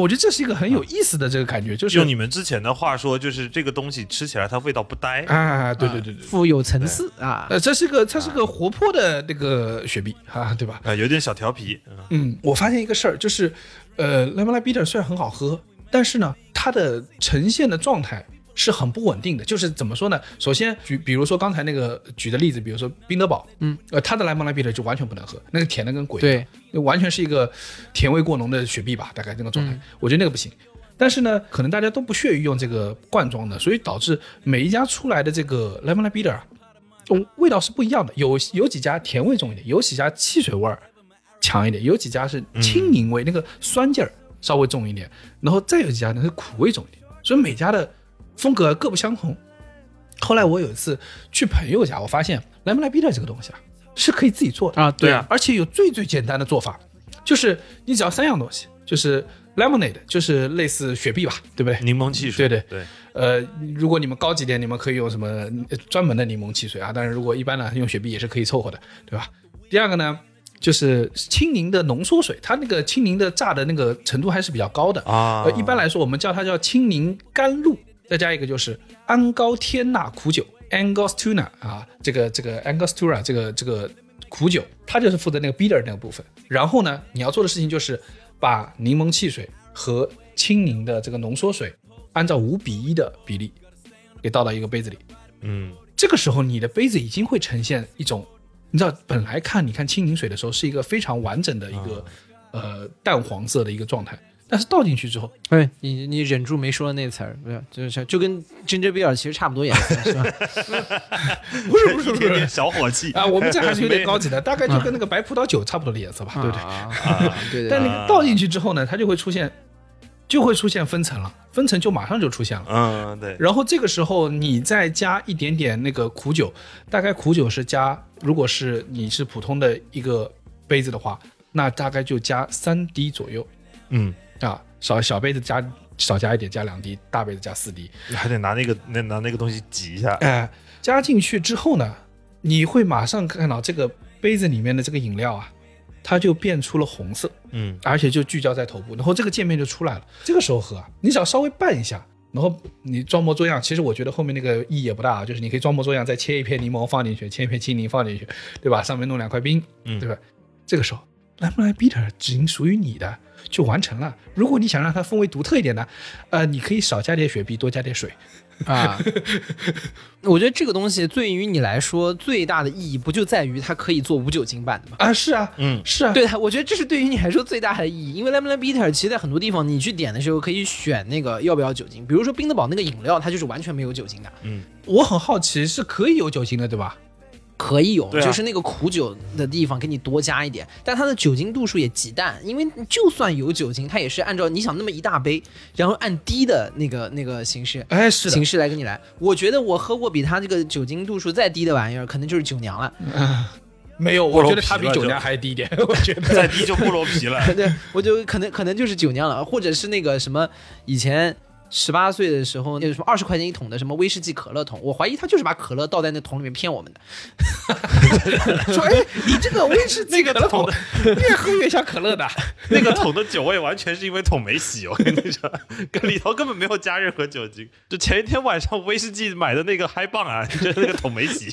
我觉得这是一个很有意思的这个感觉，就是用你们之前的话说，就是这个东西吃起来它味道不呆。啊，对对对对，富有层次啊。呃，这是个它是个活泼的那个雪碧啊，对吧？啊，有点小调皮，嗯嗯，我发现一个事儿，就是呃，lemon lime bitter 虽然很好喝，但是呢，它的呈现的状态是很不稳定的。就是怎么说呢？首先举，比如说刚才那个举的例子，比如说宾德堡，嗯，呃，它的 lemon lime bitter 就完全不能喝，那个甜的跟鬼对，完全是一个甜味过浓的雪碧吧，大概那个状态，嗯我觉得那个不行。但是呢，可能大家都不屑于用这个罐装的，所以导致每一家出来的这个 lemon lime bitter 啊，嗯，味道是不一样的。有有几家甜味重一点，有几家汽水味儿强一点，有几家是青柠味，那个酸劲儿稍微重一点，然后再有几家呢是苦味重一点，所以每家的风格各不相同。后来我有一次去朋友家，我发现 lemon lime bitter 这个东西啊是可以自己做的啊对啊而且有最最简单的做法，就是你只要三样东西，就是 lemonade，就是类似雪碧吧，对不对？柠檬汽水，对对对，呃，如果你们高级点，你们可以用什么呃专门的柠檬汽水啊？但是如果一般呢，用雪碧也是可以凑合的，对吧？第二个呢，就是青柠的浓缩水，它那个青柠的榨的那个程度还是比较高的啊呃，一般来说，我们叫它叫青柠甘露，再加一个就是安高天钠苦酒 （Angostura） 啊，这个这个 Angostura 这个这个苦酒，它就是负责那个 bitter 那个部分。然后呢，你要做的事情就是把柠檬汽水和青柠的这个浓缩水按照五比一的比例给倒到一个杯子里。嗯，这个时候，你的杯子已经会呈现一种，你知道，本来看你看青柠水的时候是一个非常完整的一个、呃淡黄色的一个状态，但是倒进去之后，哎，你你忍住没说那词儿，不是，就是就跟 ginger beer 其实差不多颜色，是吧？不是不是一不是。小火气。啊，我们这还是有点高级的，大概就跟那个白葡萄酒差不多的颜色吧，对不对？啊，对对对，但那个倒进去之后呢，它就会出现，就会出现分层了，分层就马上就出现了。嗯，对，然后这个时候你再加一点点那个苦酒，大概苦酒是加，如果是你是普通的一个杯子的话，那大概就加三滴左右。嗯，啊，小小杯子加少加一点，加两滴，大杯子加四滴。你还得拿那个那拿那个东西挤一下，哎、加进去之后呢，你会马上看到这个杯子里面的这个饮料啊，它就变出了红色。嗯，而且就聚焦在头部，然后这个界面就出来了。这个时候喝啊，你只要稍微拌一下，然后你装模作样。其实我觉得后面那个意义也不大啊，就是你可以装模作样，再切一片柠檬放进去，切一片青柠放进去，对吧？上面弄两块冰，嗯对吧？这个时候来不来 Bitter 仅属于你的，就完成了。如果你想让它风味独特一点呢，呃，你可以少加点雪碧，多加点水。啊，我觉得这个东西对于你来说最大的意义，不就在于它可以做无酒精版的吗？啊，是啊，嗯是啊，对的，我觉得这是对于你来说最大的意义，因为 lemon bitter 其实在很多地方你去点的时候可以选那个要不要酒精，比如说冰得堡那个饮料，它就是完全没有酒精的，嗯我很好奇，是可以有酒精的，对吧？可以有，啊就是那个苦酒的地方给你多加一点，但它的酒精度数也极淡，因为就算有酒精，它也是按照你想那么一大杯，然后按低的那个那个形式。哎，是形，式来跟你来，我觉得我喝过比它这个酒精度数再低的玩意儿，可能就是酒娘了。没有，我觉得它比酒啤了就酿还低一点，我觉得。再低就菠萝啤了。对，我就可能可能就是酒酿了，或者是那个什么以前十八岁的时候，那个什么二十块钱一桶的什么威士忌可乐桶，我怀疑他就是把可乐倒在那桶里面骗我们的。说，哎，你这个威士忌那个可乐桶桶越喝越像可乐的。那个桶的酒味完全是因为桶没洗，我跟你说，跟里头根本没有加任何酒精。就前一天晚上威士忌买的那个嗨棒啊，就是那个桶没洗，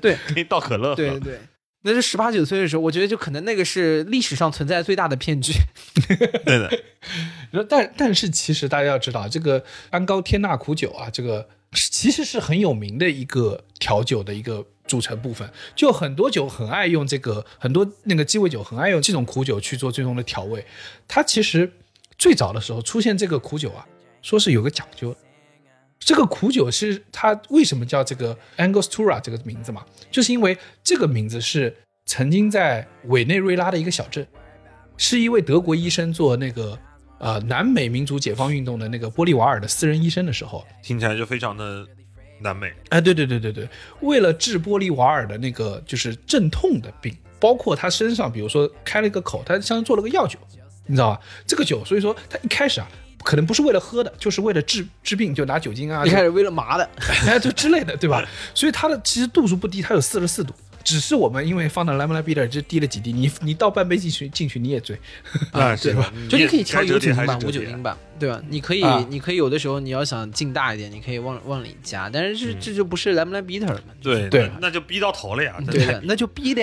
对给你倒可乐喝。对对。那是十八九岁的时候，我觉得就可能那个是历史上存在最大的骗局。对的，但但是其实大家要知道，这个安高天那苦酒啊，这个其实是很有名的一个调酒的一个组成部分。就很多酒很爱用这个，很多那个鸡尾酒很爱用这种苦酒去做最终的调味。它其实最早的时候出现这个苦酒啊，说是有个讲究的。这个苦酒是它为什么叫这个 Angostura 这个名字嘛？就是因为这个名字是曾经在委内瑞拉的一个小镇，是一位德国医生做那个呃南美民族解放运动的那个玻利瓦尔的私人医生的时候，听起来就非常的南美。哎，对对对对对，为了治玻利瓦尔的那个就是镇痛的病，包括他身上，比如说开了一个口，他相当于做了个药酒，你知道吧？这个酒，所以说他一开始啊，可能不是为了喝的，就是为了治治病，就拿酒精啊，一开始为了麻的，哎，就之类的，对吧？所以它的其实度数不低，它有四十四度，只是我们因为放的 lemon bitter 就滴了几滴，你你倒半杯进去进去你也醉，啊，对吧？就你可以调有酒精版、该折叠还是无酒精版，对吧？你可以，啊你可以有的时候你要想劲大一点，你可以往往里加，但是这、这就不是 lemon bitter 嘛？对对那那就逼到头了呀。对的，那就逼的。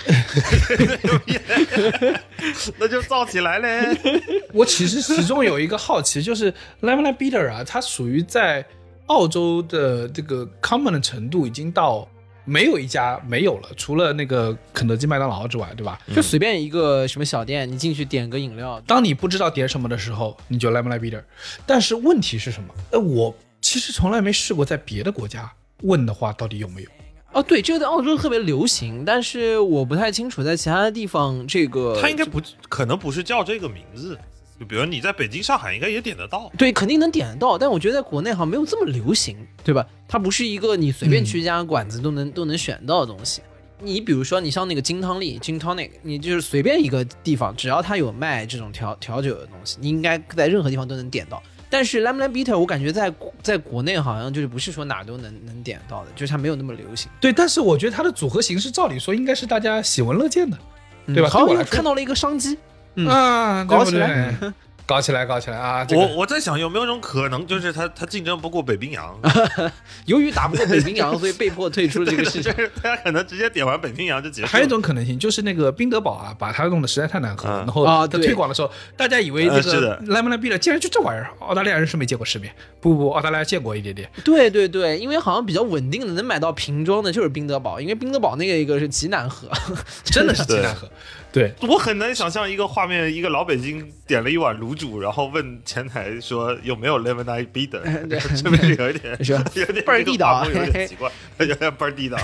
那就造起来嘞。我其实始终有一个好奇，就是 lemon bitter 啊，它属于在澳洲的这个 common 的程度已经到没有一家没有了，除了那个肯德基、麦当劳之外，对吧？就随便一个什么小店，你进去点个饮料，当你不知道点什么的时候，你就 lemon bitter。但是问题是什么？呃，我其实从来没试过在别的国家问的话，到底有没有？哦，对，这个在澳洲特别流行，但是我不太清楚在其他的地方这个，它应该不可能不是叫这个名字，就比如你在北京、上海应该也点得到。对，肯定能点得到，但我觉得在国内好像没有这么流行，对吧？它不是一个你随便去一家馆子都能、都能选到的东西。你比如说，你像那个金汤力 （Gin Tonic），你就是随便一个地方，只要它有卖这种调调酒的东西，你应该在任何地方都能点到。但是 Lemon Bitter，我感觉在在国内好像就是不是说哪都能能点到的，就是它没有那么流行，对，但是我觉得它的组合形式，照理说应该是大家喜闻乐见的，嗯对吧？好我又看到了一个商机，嗯。啊，搞起来。对，搞起来，搞起来啊！这我个我在想有没有一种可能，就是他他竞争不过北冰洋，由于打不过北冰洋，所以被迫退出这个市场。就是 大家可能直接点完北冰洋就结束了。还有一种可能性，就是那个宾德堡啊，把它弄得实在太难喝然后啊对推广的时候，大家以为这个呃是的 lemon bitter 竟然就这玩意儿，澳大利亚人是没见过世面。不不不，澳大利亚见过一点点。对对对，因为好像比较稳定的能买到瓶装的就是宾德堡，因为宾德堡那个一个是极难喝，真的是极难喝。对，我很难想象一个画面，一个老北京点了一碗卤煮，然后问前台说有没有 lemonade b e a t 对是不是有一点有点倍儿地道有点奇怪，有点倍儿地道。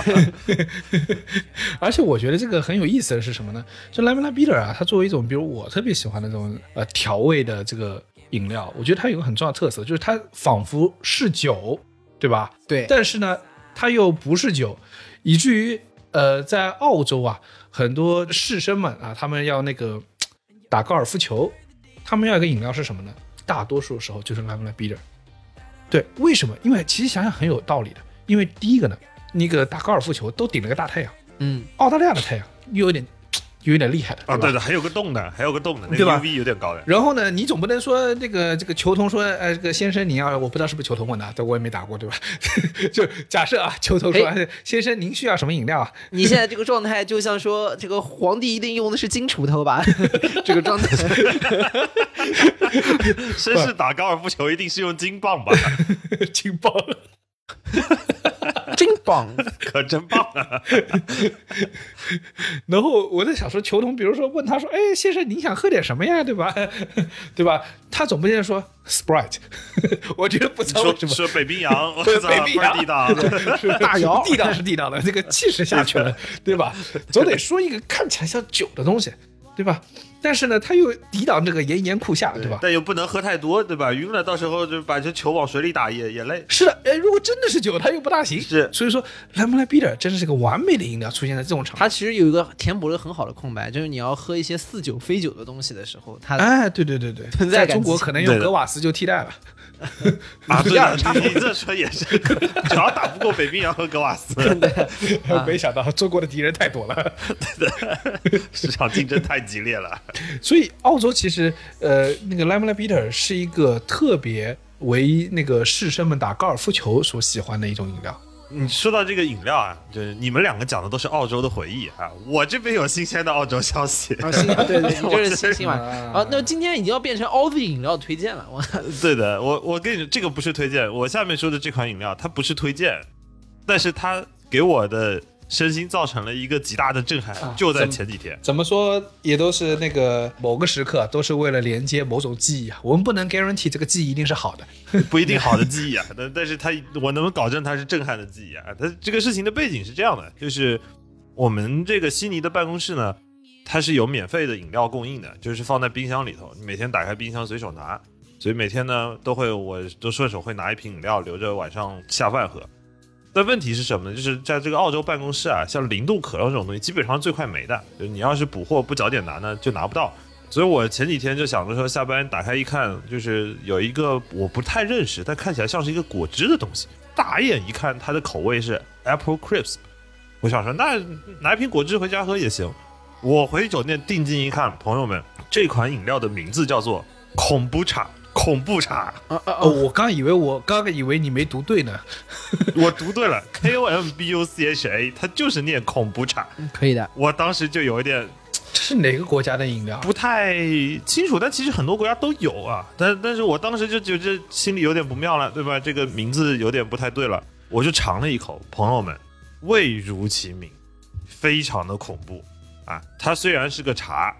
而且我觉得这个很有意思的是什么呢？就 lemon bitter 啊，它作为一种比如我特别喜欢的这种呃调味的这个饮料，我觉得它有个很重要的特色，就是它仿佛是酒，对吧？对但是呢，它又不是酒，以至于呃，在澳洲啊，很多士绅们啊，他们要那个打高尔夫球，他们要一个饮料是什么呢？大多数时候就是 lemon bitter。对，为什么？因为其实想想很有道理的。因为第一个呢，那个打高尔夫球都顶了个大太阳，嗯，澳大利亚的太阳又有点有点厉害的，啊，吧对的，还有个洞的，还有个洞的，那个对吧 UV 有点高的。然后呢，你总不能说这个这个球童说，呃，这个先生您要，我不知道是不是球童问的但，我也没打过，对吧？就假设啊，球童说，先生您需要什么饮料啊？你现在这个状态就像说，这个皇帝一定用的是金锄头吧？这个状态，绅士打高尔夫球一定是用金棒吧？劲爆了。真棒！可真棒啊！然后我在想说，球童比如说问他说，哎，先生您想喝点什么呀？对吧？对吧？他总不见得说 Sprite，我觉得不知道说为什么。说北冰洋，北冰洋地道。是大摇，地道是地道的，这个气势下去了，对吧？总得说一个看起来像酒的东西，对吧？但是呢，他又抵挡这个炎炎酷夏，对吧？但又不能喝太多，对吧？晕了，到时候就把这球往水里打也也累。是的，哎，如果真的是酒，它又不大行。是所以说莱姆莱比尔真的是个完美的饮料，出现在这种场合。它其实有一个填补了很好的空白，就是你要喝一些似酒非酒的东西的时候，它哎，对对对对，存在在中国可能用格瓦斯就替代了。啊，对 第二的，你你这说也是，只要打不过北冰洋和格瓦斯，没想到中国的敌人太多了，市场竞争太激烈了。所以澳洲其实呃那个 Lemon Bitter 是一个特别为那个士绅们打高尔夫球所喜欢的一种饮料。你说到这个饮料啊，就是你们两个讲的都是澳洲的回忆啊，我这边有新鲜的澳洲消息。啊，新对对，你这是新新玩啊啊。那今天已经要变成澳洲饮料推荐了，我 对的，我我跟你说，这个不是推荐，我下面说的这款饮料它不是推荐，但是它给我的身心造成了一个极大的震撼，啊就在前几天。怎么说也都是那个某个时刻，都是为了连接某种记忆啊。我们不能 guarantee 这个记忆一定是好的。不一定好的记忆啊，但但是它我能保证它是震撼的记忆啊。它这个事情的背景是这样的，就是我们这个悉尼的办公室呢，它是有免费的饮料供应的，就是放在冰箱里头，你每天打开冰箱随手拿，所以每天呢都会我都顺手会拿一瓶饮料留着晚上下饭喝。但问题是什么呢？就是在这个澳洲办公室啊，像零度可乐这种东西，基本上最快没的，就你要是补货不早点拿呢，就拿不到。所以我前几天就想着说，下班打开一看，就是有一个我不太认识，但看起来像是一个果汁的东西。大眼一看，它的口味是 Apple Crisp。我想说，那拿一瓶果汁回家喝也行。我回酒店定睛一看，朋友们，这款饮料的名字叫做恐怖茶，恐怖茶。啊啊哦，我刚以为我刚刚以为你没读对呢。我读对了，K O M B U C H A，它就是念恐怖茶。可以的。我当时就有一点这是哪个国家的饮料？不太清楚，但其实很多国家都有啊。但但是我当时就觉得心里有点不妙了，对吧？这个名字有点不太对了，我就尝了一口，朋友们，味如其名，非常的恐怖啊！它虽然是个茶，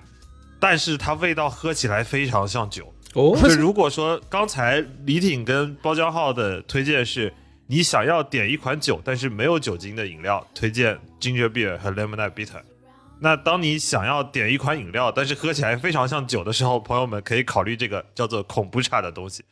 但是它味道喝起来非常像酒。哦，就如果说刚才李挺跟包浆浩的推荐是你想要点一款酒，但是没有酒精的饮料，推荐 ginger beer 和 lemonade bitter。那当你想要点一款饮料，但是喝起来非常像酒的时候，朋友们可以考虑这个叫做恐怖茶的东西。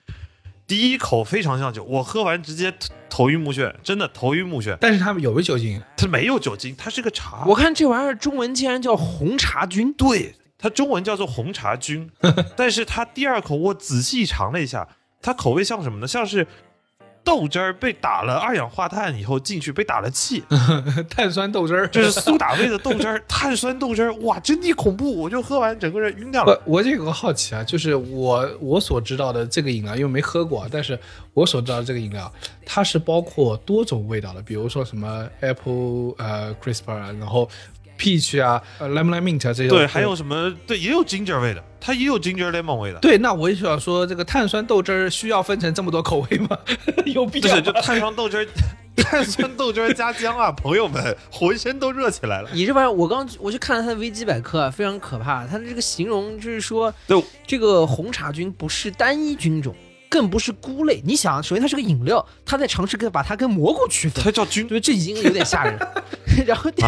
第一口非常像酒，我喝完直接头头晕目眩，真的头晕目眩。但是他们有没有酒精？它没有酒精，它是个茶。我看这玩意儿中文竟然叫红茶菌，对，它中文叫做红茶菌，但是它第二口我仔细尝了一下，它口味像什么呢？像是豆汁儿被打了二氧化碳以后进去被打了气，碳酸豆汁儿，就是苏打味的豆汁儿，碳酸豆汁儿，哇，真的恐怖！我就喝完整个人晕掉了。我我这有个好奇啊，就是我我所知道的这个饮料，因为没喝过，但是我所知道的这个饮料，它是包括多种味道的，比如说什么 apple 呃 crisp 啊，然后 peach 啊，呃 lemon mint 啊这些。对，还有什么？对，也有 ginger 味的，它也有 ginger lemon 味的。对，那我也想说，这个碳酸豆汁儿需要分成这么多口味吗？有必要就是就吗？碳酸豆汁儿，碳酸豆汁儿加姜啊，朋友们，浑身都热起来了。你这玩意儿，我刚我去看了它的维基百科啊，非常可怕。它的这个形容就是说，对这个红茶菌不是单一菌种，更不是菇类。你想，首先它是个饮料，它在尝试跟把它跟蘑菇区分，它叫菌，对，这已经有点吓人。然后第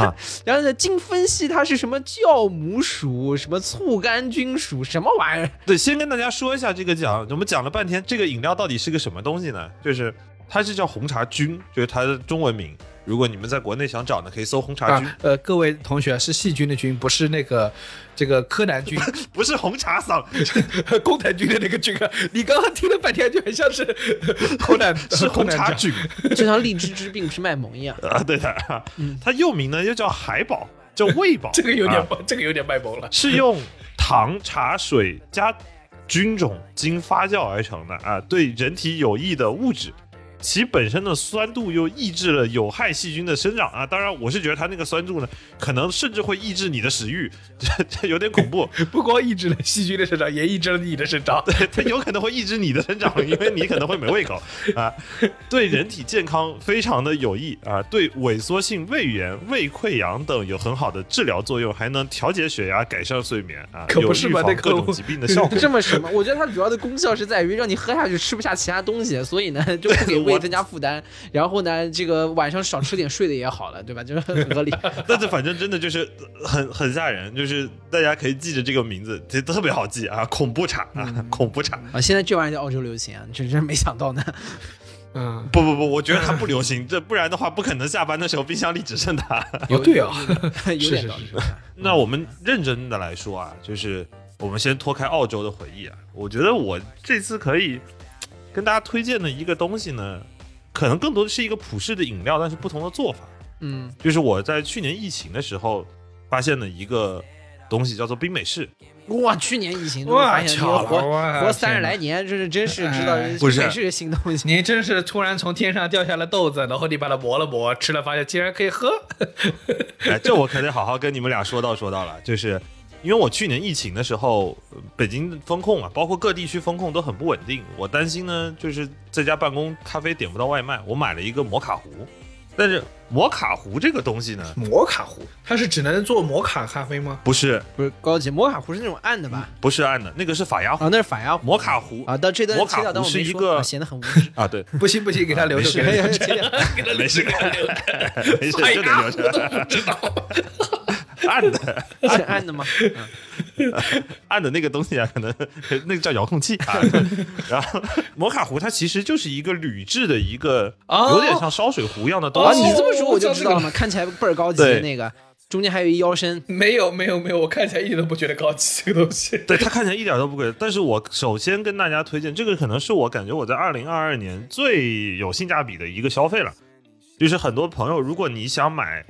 然后呢，经分析它是什么酵母属、什么醋杆菌属，什么玩意儿？对，先跟大家说一下这个讲，我们讲了半天，这个饮料到底是个什么东西呢？就是它是叫红茶菌，就是它的中文名。如果你们在国内想找呢，可以搜红茶菌，啊，呃，各位同学是细菌的菌，不是那个这个柯南菌、不是红茶嗓，工藤君的那个菌啊。你刚刚听了半天，就很像是 柯南，是红茶菌。菌就像荔枝汁并不是卖萌一样。啊，对的。它又名呢又叫海宝，叫胃宝，这个有点啊这个有点卖萌了。是用糖、茶水加菌种经发酵而成的啊，对人体有益的物质。其本身的酸度又抑制了有害细菌的生长啊！当然，我是觉得它那个酸度呢，可能甚至会抑制你的食欲，这这有点恐怖。不光抑制了细菌的生长，也抑制了你的生长。对它有可能会抑制你的生长，因为你可能会没胃口啊。对人体健康非常的有益啊，对萎缩性胃炎、胃溃疡等有很好的治疗作用，还能调节血压、改善睡眠啊，可不是有预吧那各种疾病的效果。这么什么？我觉得它主要的功效是在于让你喝下去吃不下其他东西，所以呢就不给胃我增加负担。然后呢，这个晚上少吃点，睡的也好了，对吧？就是很 合理。但是反正真的就是很很吓人，就是大家可以记着这个名字，这特别好记啊，恐怖茶啊，恐怖茶。啊，现在这玩意儿在澳洲流行啊，真真没想到呢。嗯，不不不，我觉得它不流行，这不然的话不可能下班的时候冰箱里只剩它。哦对啊，有是是点道理。那我们认真的来说啊，就是我们先脱开澳洲的回忆啊，我觉得我这次可以跟大家推荐的一个东西呢，可能更多的是一个普世的饮料，但是不同的做法。嗯，就是我在去年疫情的时候发现的一个东西，叫做冰美式。哇，去年疫情，哇发现这巧了活哇活三十来年，这是真是知道哎不是美式是新东西。你真是突然从天上掉下了豆子，然后你把它磨了磨，吃了发现竟然可以喝。哎，这我可得好好跟你们俩说道说道了，就是因为我去年疫情的时候，呃北京风控啊，包括各地区风控都很不稳定，我担心呢，就是在家办公咖啡点不到外卖，我买了一个摩卡壶，但是摩卡壶这个东西呢，摩卡壶，它是只能做摩卡咖啡吗？不是不是高级摩卡壶是那种暗的吧？不是暗的，那个是法压壶，啊，那是法压壶摩卡壶啊。到这段摩卡壶是一个啊显得很无知。啊，对，不行不行，给他留着，没事 给他留着，给他留着，没事给他留着。没事哎就得，留着不知道。按的。是暗的吗？按的那个东西啊，可能那个叫遥控器啊。然后摩卡壶它其实就是一个铝制的一个，哦有点像烧水壶一样的东啊，西。你这么说我就知道这知道了嘛，看起来倍儿高级的那个，中间还有一腰身。没有没有没有，我看起来一点都不觉得高级这个东西。对它看起来一点都不贵，但是我首先跟大家推荐，这个可能是我感觉我在二零二二年最有性价比的一个消费了。就是很多朋友，如果你想买，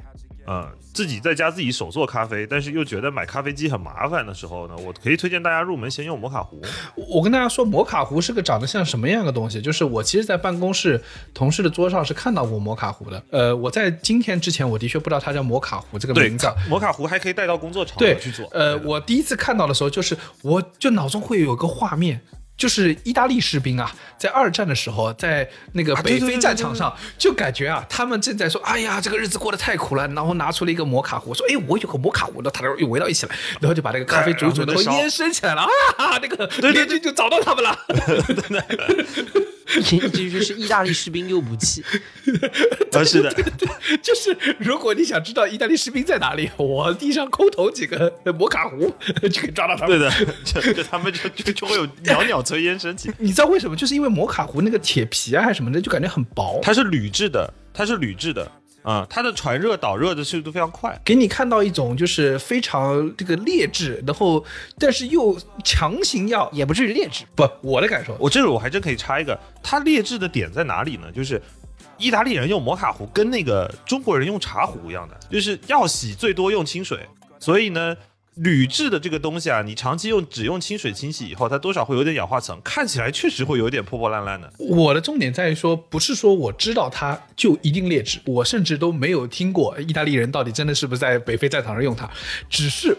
呃，自己在家自己手做咖啡，但是又觉得买咖啡机很麻烦的时候呢，我可以推荐大家入门先用摩卡壶。我跟大家说，摩卡壶是个长得像什么样的东西？就是我其实，在办公室同事的桌上是看到过摩卡壶的。呃，我在今天之前，我的确不知道它叫摩卡壶这个对名字。，摩卡壶还可以带到工作场对合去做。呃，我第一次看到的时候，就是我就脑中会有个画面。就是意大利士兵啊，在二战的时候，在那个北非战场上，就感觉啊，他们正在说：“哎呀，这个日子过得太苦了。”然后拿出了一个摩卡壶，说：“哎，我有个摩卡壶。”然后他们又围到一起来，然后就把那个咖啡煮煮，然后烟升起来了啊！那个对联军就找到他们了。这就是意大利士兵用武器。啊，是的，就是如果你想知道意大利士兵在哪里，我地上空投几个摩卡壶就可以抓到他们。对的，就就他们就就就会有袅袅炊烟升起。你知道为什么？就是因为摩卡壶那个铁皮啊还是什么的，就感觉很薄。它是铝制的，它是铝制的啊、它的传热导热的速度非常快。给你看到一种就是非常这个劣质，然后但是又强行要也不至于劣质。不，我的感受，我这个我还真可以插一个，它劣质的点在哪里呢？就是意大利人用摩卡壶跟那个中国人用茶壶一样的，就是要洗最多用清水，所以呢。铝制的这个东西啊，你长期用只用清水清洗以后，它多少会有点氧化层，看起来确实会有点破破烂烂的。我的重点在于说，不是说我知道它就一定劣质，我甚至都没有听过意大利人到底真的是不是在北非战场上用它，只是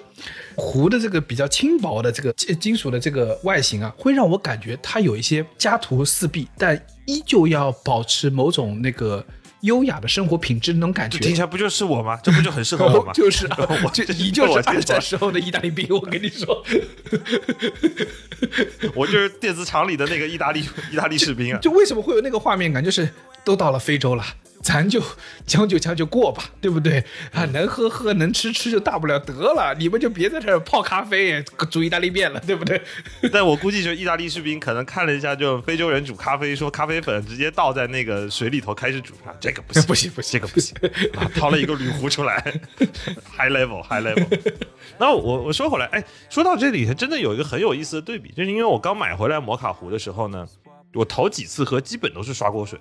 壶的这个比较轻薄的这个金金属的这个外形啊，会让我感觉它有一些家徒四壁，但依旧要保持某种那个优雅的生活品质那种感觉。听起来不就是我吗？这不就很适合我吗？就是啊 我就你就是二战时候的意大利兵，我跟你说，我就是电子厂里的那个意大利意大利士兵啊。就为什么会有那个画面感，就是都到了非洲了。咱就将就将就过吧，对不对啊？能喝喝，能吃吃就大不了得了。你们就别在这儿泡咖啡、煮意大利面了，对不对？但我估计就意大利士兵可能看了一下，就非洲人煮咖啡，说咖啡粉直接倒在那个水里头开始煮啊，这个不行，不行不行这个不行啊，掏了一个铝壶出来，high level high level。那我我说回来，哎，说到这里，还真的有一个很有意思的对比，就是因为我刚买回来摩卡壶的时候呢，我头几次喝基本都是刷锅水。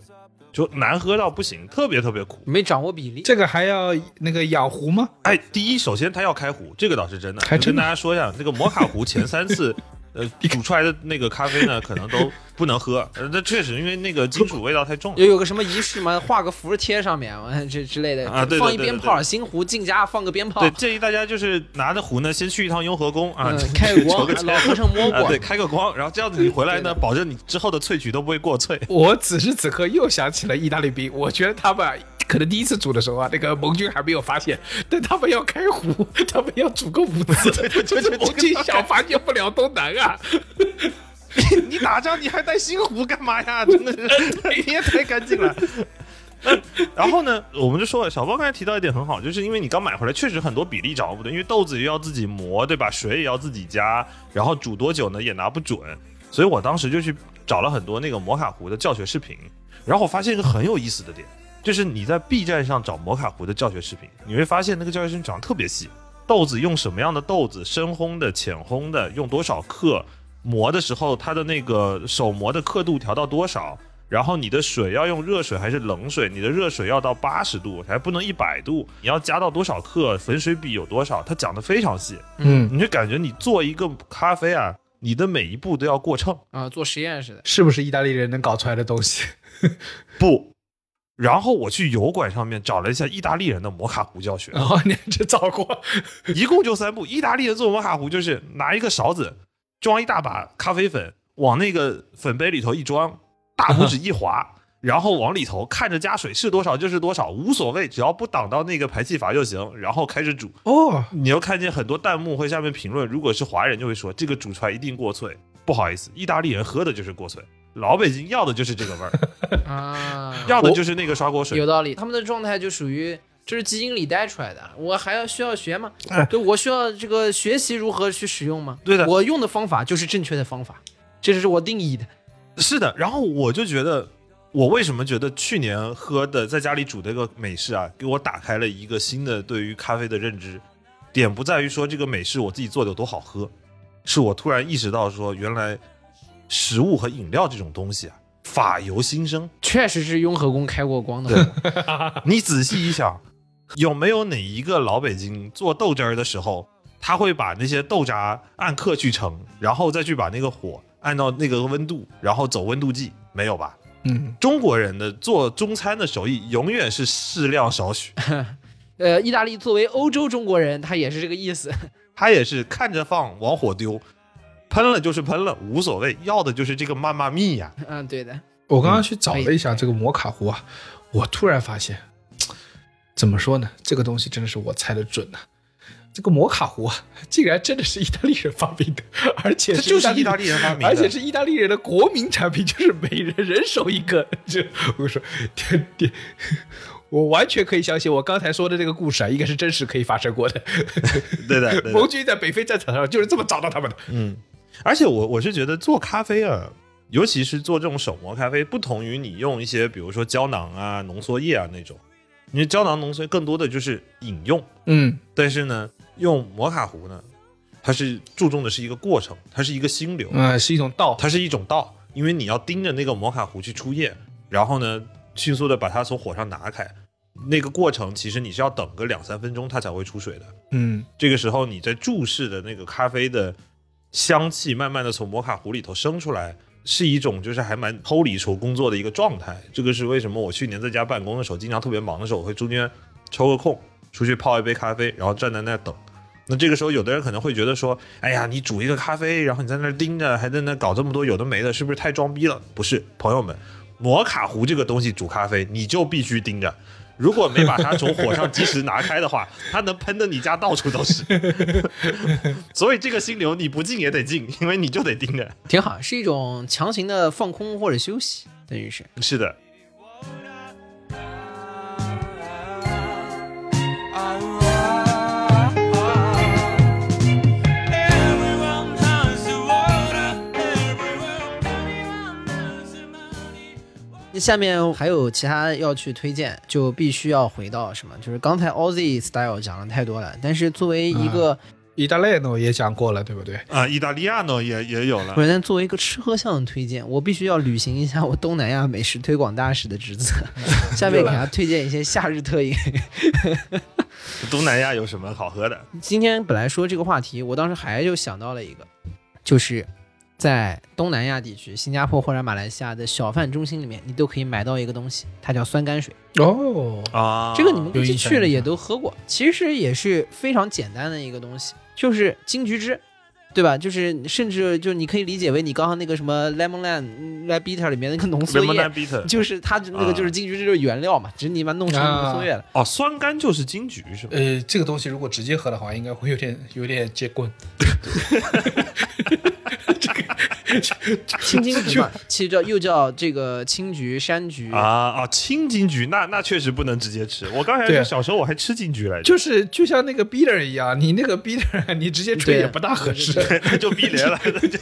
就难喝到不行，特别特别苦。没掌握比例。这个还要那个养壶吗？哎，第一，首先它要开壶，这个倒是真的。还真的跟大家说一下，那个摩卡壶前三次，呃，煮出来的那个咖啡呢，可能都不能喝。呃，那确实，因为那个金属味道太重了。也有个什么仪式吗？画个符贴上面，完 这之类的啊对对放一鞭炮，新壶进家放个鞭炮对，，建议大家就是拿着壶呢，先去一趟雍和宫啊，嗯开个光老和尚摸啊，过对，。开个光，然后这样子你回来呢，保证你之后的萃取都不会过萃。我此时此刻又想起了意大利兵，我觉得他们可能第一次煮的时候啊，那个盟军还没有发现，但他们要开壶，他们要煮个五次，就是盟军想发现不了都难啊。你打仗你还带新壶干嘛呀？真的是你也太干净了。嗯然后呢，我们就说小包刚才提到一点很好，就是因为你刚买回来，确实很多比例掌握不对，因为豆子也要自己磨，对吧？水也要自己加，然后煮多久呢也拿不准，所以我当时就去找了很多那个摩卡壶的教学视频，然后我发现一个很有意思的点，就是你在 B 站上找摩卡壶的教学视频，你会发现那个教学视频讲的特别细，豆子用什么样的豆子，深烘的、浅烘的，用多少克，磨的时候它的那个手磨的刻度调到多少，然后你的水要用热水还是冷水，你的热水要到八十度，还不能一百度，你要加到多少克，粉水比有多少，它讲的非常细，嗯，你就感觉你做一个咖啡啊，你的每一步都要过秤。啊，做实验似的。是不是意大利人能搞出来的东西？不。然后我去油管上面找了一下意大利人的摩卡壶教学，然后你这找过？一共就三步。意大利人做摩卡壶就是拿一个勺子装一大把咖啡粉，往那个粉杯里头一装，大拇指一划，然后往里头看着加水是多少就是多少，无所谓，只要不挡到那个排气阀就行。然后开始煮。哦，你又看见很多弹幕会下面评论，如果是华人就会说这个煮出来一定过脆。不好意思，意大利人喝的就是过脆，老北京要的就是这个味儿，啊，要的就是那个刷锅水有。道理。他们的状态就属于这是基因里带出来的，我还要需要学吗哎？对，我需要这个学习如何去使用吗？对的我用的方法就是正确的方法，这是我定义的。是的，然后我就觉得，我为什么觉得去年喝的在家里煮这个美式啊，给我打开了一个新的对于咖啡的认知。点不在于说这个美式我自己做的有多好喝，是我突然意识到说，原来食物和饮料这种东西啊，法由心生。确实是雍和宫开过光的。你仔细一想，有没有哪一个老北京做豆汁儿的时候，他会把那些豆渣按克去称，然后再去把那个火按到那个温度，然后走温度计？没有吧？嗯，中国人的做中餐的手艺永远是适量少许，呃，意大利作为欧洲中国人，他也是这个意思。他也是看着放往火丢，喷了就是喷了，无所谓，要的就是这个妈妈蜜呀。嗯，对的。我刚刚去找了一下这个摩卡壶啊，我突然发现，怎么说呢？这个东西真的是我猜的准呐、这个摩卡壶啊，竟然真的是意大利人发明的，而且它就是意意大利人发明的而且是意大利人的国民产品，就是每人人手一个。这我跟你说，天天，我完全可以相信我刚才说的这个故事啊，应该是真实可以发生过的。对的，对的 盟军在北非战场上就是这么找到他们的。嗯，而且我我是觉得做咖啡啊，尤其是做这种手磨咖啡，不同于你用一些比如说胶囊啊、浓缩液啊那种，因为胶囊浓缩液更多的就是饮用，嗯但是呢，用摩卡壶呢，它是注重的是一个过程，它是一个心流，啊、是一种道。它是一种道，因为你要盯着那个摩卡壶去出液，然后呢，迅速的把它从火上拿开。那个过程其实你是要等个两三分钟，它才会出水的。嗯这个时候你在注视的那个咖啡的香气，慢慢的从摩卡壶里头升出来，是一种就是还蛮抽离出工作的一个状态。这个是为什么我去年在家办公的时候，经常特别忙的时候，我会中间抽个空出去泡一杯咖啡，然后站在那等。那这个时候，有的人可能会觉得说：“哎呀，你煮一个咖啡，然后你在那盯着，还在那搞这么多有的没的，是不是太装逼了？”不是，朋友们，摩卡壶这个东西煮咖啡，你就必须盯着。如果没把它从火上及时拿开的话，它能喷的你家到处都是。所以这个心流你不进也得进，因为你就得盯着。挺好，是一种强行的放空或者休息，等于是。是的，下面还有其他要去推荐，就必须要回到什么？就是刚才 Aussie Style 讲了太多了，但是作为一个意大利诺也讲过了，对不对？啊，意大利亚呢也也有了不。是，但作为一个吃喝向的推荐，我必须要履行一下我东南亚美食推广大使的职责。下面给大家推荐一些夏日特饮。东南亚有什么好喝的？今天本来说这个话题，我当时还就想到了一个，就是在东南亚地区，新加坡或者马来西亚的小贩中心里面，你都可以买到一个东西，它叫酸甘水。哦，啊，这个你们估计去了也都喝过，其实也是非常简单的一个东西，就是金桔汁。对吧？就是甚至就你可以理解为你刚刚那个什么 lemon lime bitter 里面那个浓缩 lemon 液就是它那个就是金桔汁就是原料嘛，只是你把它弄成浓缩液了。哦，酸甘就是金桔是吧？呃，这个东西如果直接喝的话，应该会有点有点结棍。青金桔嘛，其实叫又叫这个青桔、山菊啊啊，青金桔那那确实不能直接吃。我刚才小时候我还吃金桔来着，就是就像那个 beater 一样，你那个 beater 你直接吹也不大合适。那 就逼连了，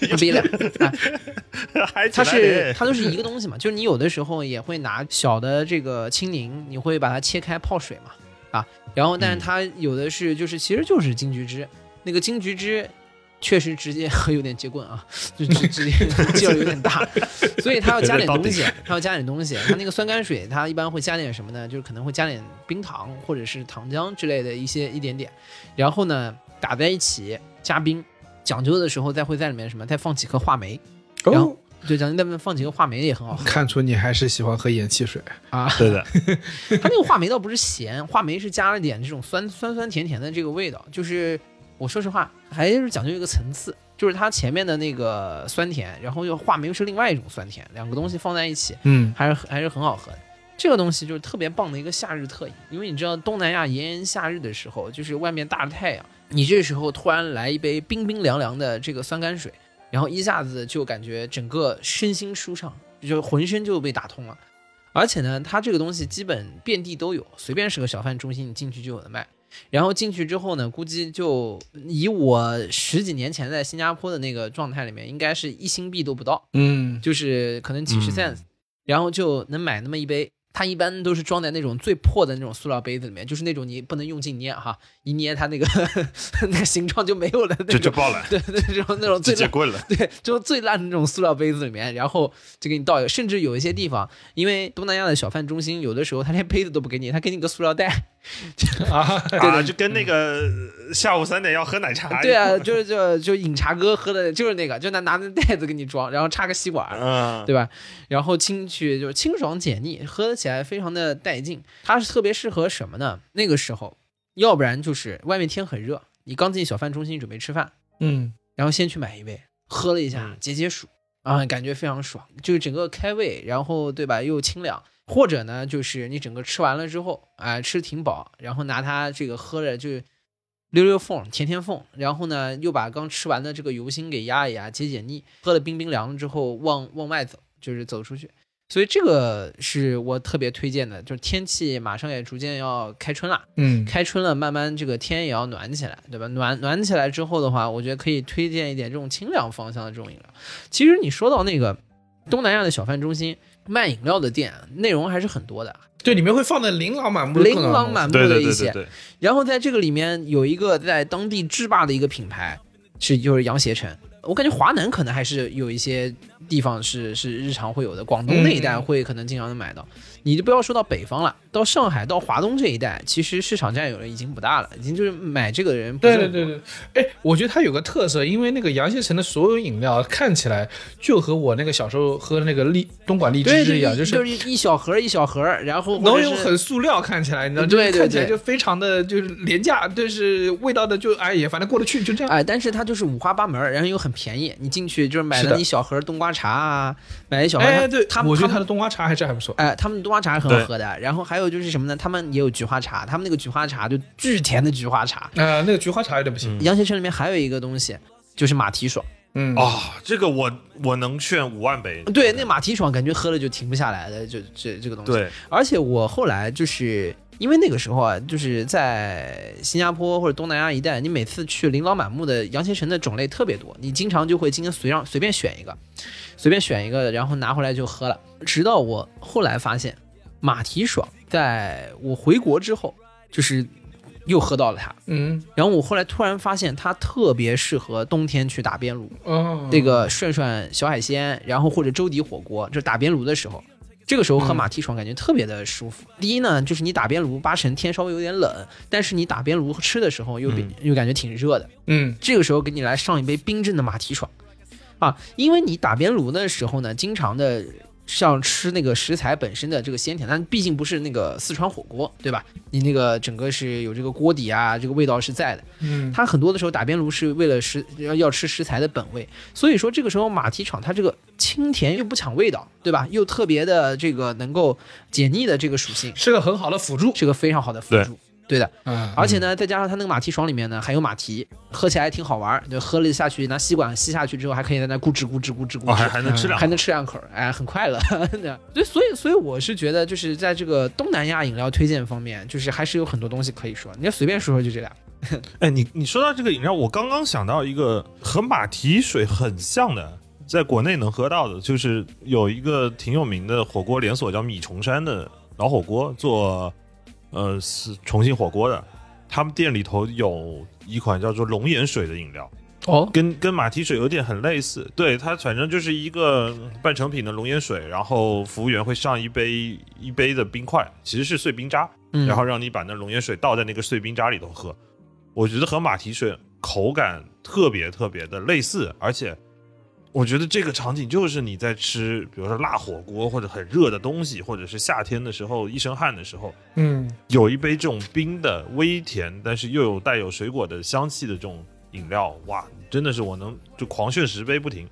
不逼了。啊还它是起来嘞它都是一个东西嘛，就是你有的时候也会拿小的这个青柠，你会把它切开泡水嘛，啊，然后但是它有的是就是其实就是金桔汁，那个金桔汁确实直接有点接棍啊，就直直接劲儿有点大，所以它要加点东西，它要加点东西，它那个酸甘水它一般会加点什么呢？就是可能会加点冰糖或者是糖浆之类的一些一点点，然后呢打在一起加冰，讲究的时候再会在里面什么再放几颗话梅。然后哦，对，讲究在里面放几个话梅也很好喝看出你还是喜欢喝盐汽水。啊。对的，它那个话梅倒不是咸，话梅是加了点这种酸酸酸甜甜的这个味道。就是我说实话，还是讲究一个层次，就是它前面的那个酸甜，然后又话梅又是另外一种酸甜，两个东西放在一起，嗯，还是还是很好喝的。这个东西就是特别棒的一个夏日特饮，因为你知道东南亚炎炎夏日的时候，就是外面大着太阳，你这时候突然来一杯冰冰凉凉的这个酸甘水，然后一下子就感觉整个身心舒畅，就浑身就被打通了。而且呢，它这个东西基本遍地都有，随便是个小贩中心，你进去就有的卖。然后进去之后呢，估计就以我十几年前在新加坡的那个状态里面，应该是一新币都不到。嗯，就是可能几十 cents，、然后就能买那么一杯。它一般都是装在那种最破的那种塑料杯子里面，就是那种你不能用劲捏哈，一捏它那个 那个形状就没有了那种。就就爆了，对 对，这种那种最烂了。对，就最烂的那种塑料杯子里面，然后就给你倒一个。甚至有一些地方，因为东南亚的小贩中心，有的时候他连杯子都不给你，他给你个塑料袋。啊，对啊，就跟那个下午三点要喝奶茶一样。对啊，就是就就饮茶哥喝的就是那个，就拿拿那袋子给你装，然后插个吸管，嗯，对吧？然后清去就是清爽解腻，喝起来非常的带劲。它是特别适合什么呢？那个时候，要不然就是外面天很热，你刚进小饭中心准备吃饭，嗯，然后先去买一杯，喝了一下嗯解解暑啊，感觉非常爽，就是整个开胃，然后对吧又清凉。或者呢，就是你整个吃完了之后，啊、吃挺饱，然后拿它这个喝着就溜溜缝、填填缝，然后呢又把刚吃完的这个油心给压一压，解解腻。喝了冰冰凉了之后，往往外走，就是走出去。所以这个是我特别推荐的，就是天气马上也逐渐要开春了，嗯，开春了，慢慢这个天也要暖起来，对吧？暖暖起来之后的话，我觉得可以推荐一点这种清凉方向的这种饮料。其实你说到那个东南亚的小贩中心卖饮料的店，内容还是很多的，对，里面会放的琳琅满目琳琅满目的一些。对对对对，然后在这个里面有一个在当地制霸的一个品牌，是就是杨携程。我感觉华南可能还是有一些地方是是日常会有的，广东那一带嗯会可能经常能买到。你就不要说到北方了，到上海、到华东这一带，其实市场占有率已经不大了，已经就是买这个人对对对对，哎，我觉得它有个特色，因为那个杨先成的所有饮料看起来就和我那个小时候喝的那个荔东莞荔枝汁一样，就是就是一一小盒一小盒，然后或浓油者是很塑料，看起来你知道，对对就看起来就非常的就是廉价，就是味道的就哎也反正过得去，就这样。哎，但是它就是五花八门，然后又很便宜。你进去就是买了一小盒冬瓜茶啊，买一小盒。哎，对，他们我觉得他的冬瓜茶还是还不错。哎，他们的冬瓜茶是很好喝的。然后还有就是什么呢？他们也有菊花茶，他们那个菊花茶就巨甜的菊花茶。呃，那个菊花茶有点不行。杨贤城里面还有一个东西，就是马蹄爽。嗯，哦，这个我我能炫五万杯。对，那马蹄爽感觉喝了就停不下来的，就这这个东西。对，而且我后来就是因为那个时候啊，就是在新加坡或者东南亚一带，你每次去琳琅满目的杨贤城的种类特别多，你经常就会今天随让随便选一个，随便选一个，然后拿回来就喝了。直到我后来发现，马蹄爽。在我回国之后，就是又喝到了它。嗯。然后我后来突然发现，它特别适合冬天去打边炉，哦，这个涮涮小海鲜，然后或者粥底火锅，就打边炉的时候，这个时候喝马蹄爽感觉特别的舒服。第一呢，就是你打边炉，八成天稍微有点冷，但是你打边炉吃的时候又比、又感觉挺热的。嗯。这个时候给你来上一杯冰镇的马蹄爽，啊，因为你打边炉的时候呢，经常的像吃那个食材本身的这个鲜甜，但毕竟不是那个四川火锅，对吧？你那个整个是有这个锅底啊，这个味道是在的。嗯，它很多的时候打边炉是为了食要要吃食材的本味，所以说这个时候马蹄爽它这个清甜又不抢味道，对吧？又特别的这个能够解腻的这个属性，是个很好的辅助。是个非常好的辅助。对的，嗯，而且呢，再加上它那个马蹄爽里面呢还有马蹄，喝起来还挺好玩儿。就喝了下去，拿吸管吸下去之后，还可以在那咕吱咕吱咕吱咕哦，还吱，还能吃两还能吃两口儿，哎，很快乐。对，所以所以我是觉得，就是在这个东南亚饮料推荐方面，就是还是有很多东西可以说。你要随便说说就这俩。哎，你你说到这个饮料，我刚刚想到一个和马蹄水很像的，在国内能喝到的，就是有一个挺有名的火锅连锁叫米虫山的老火锅，做呃是重庆火锅的，他们店里头有一款叫做龙眼水的饮料，哦，跟跟马蹄水有点很类似，对它反正就是一个半成品的龙眼水，然后服务员会上一杯一杯的冰块，其实是碎冰渣，嗯然后让你把那龙眼水倒在那个碎冰渣里头喝。我觉得和马蹄水口感特别特别的类似，而且我觉得这个场景就是你在吃，比如说辣火锅或者很热的东西，或者是夏天的时候一身汗的时候，嗯有一杯这种冰的微甜，但是又有带有水果的香气的这种饮料，哇，真的是我能就狂炫十杯不停。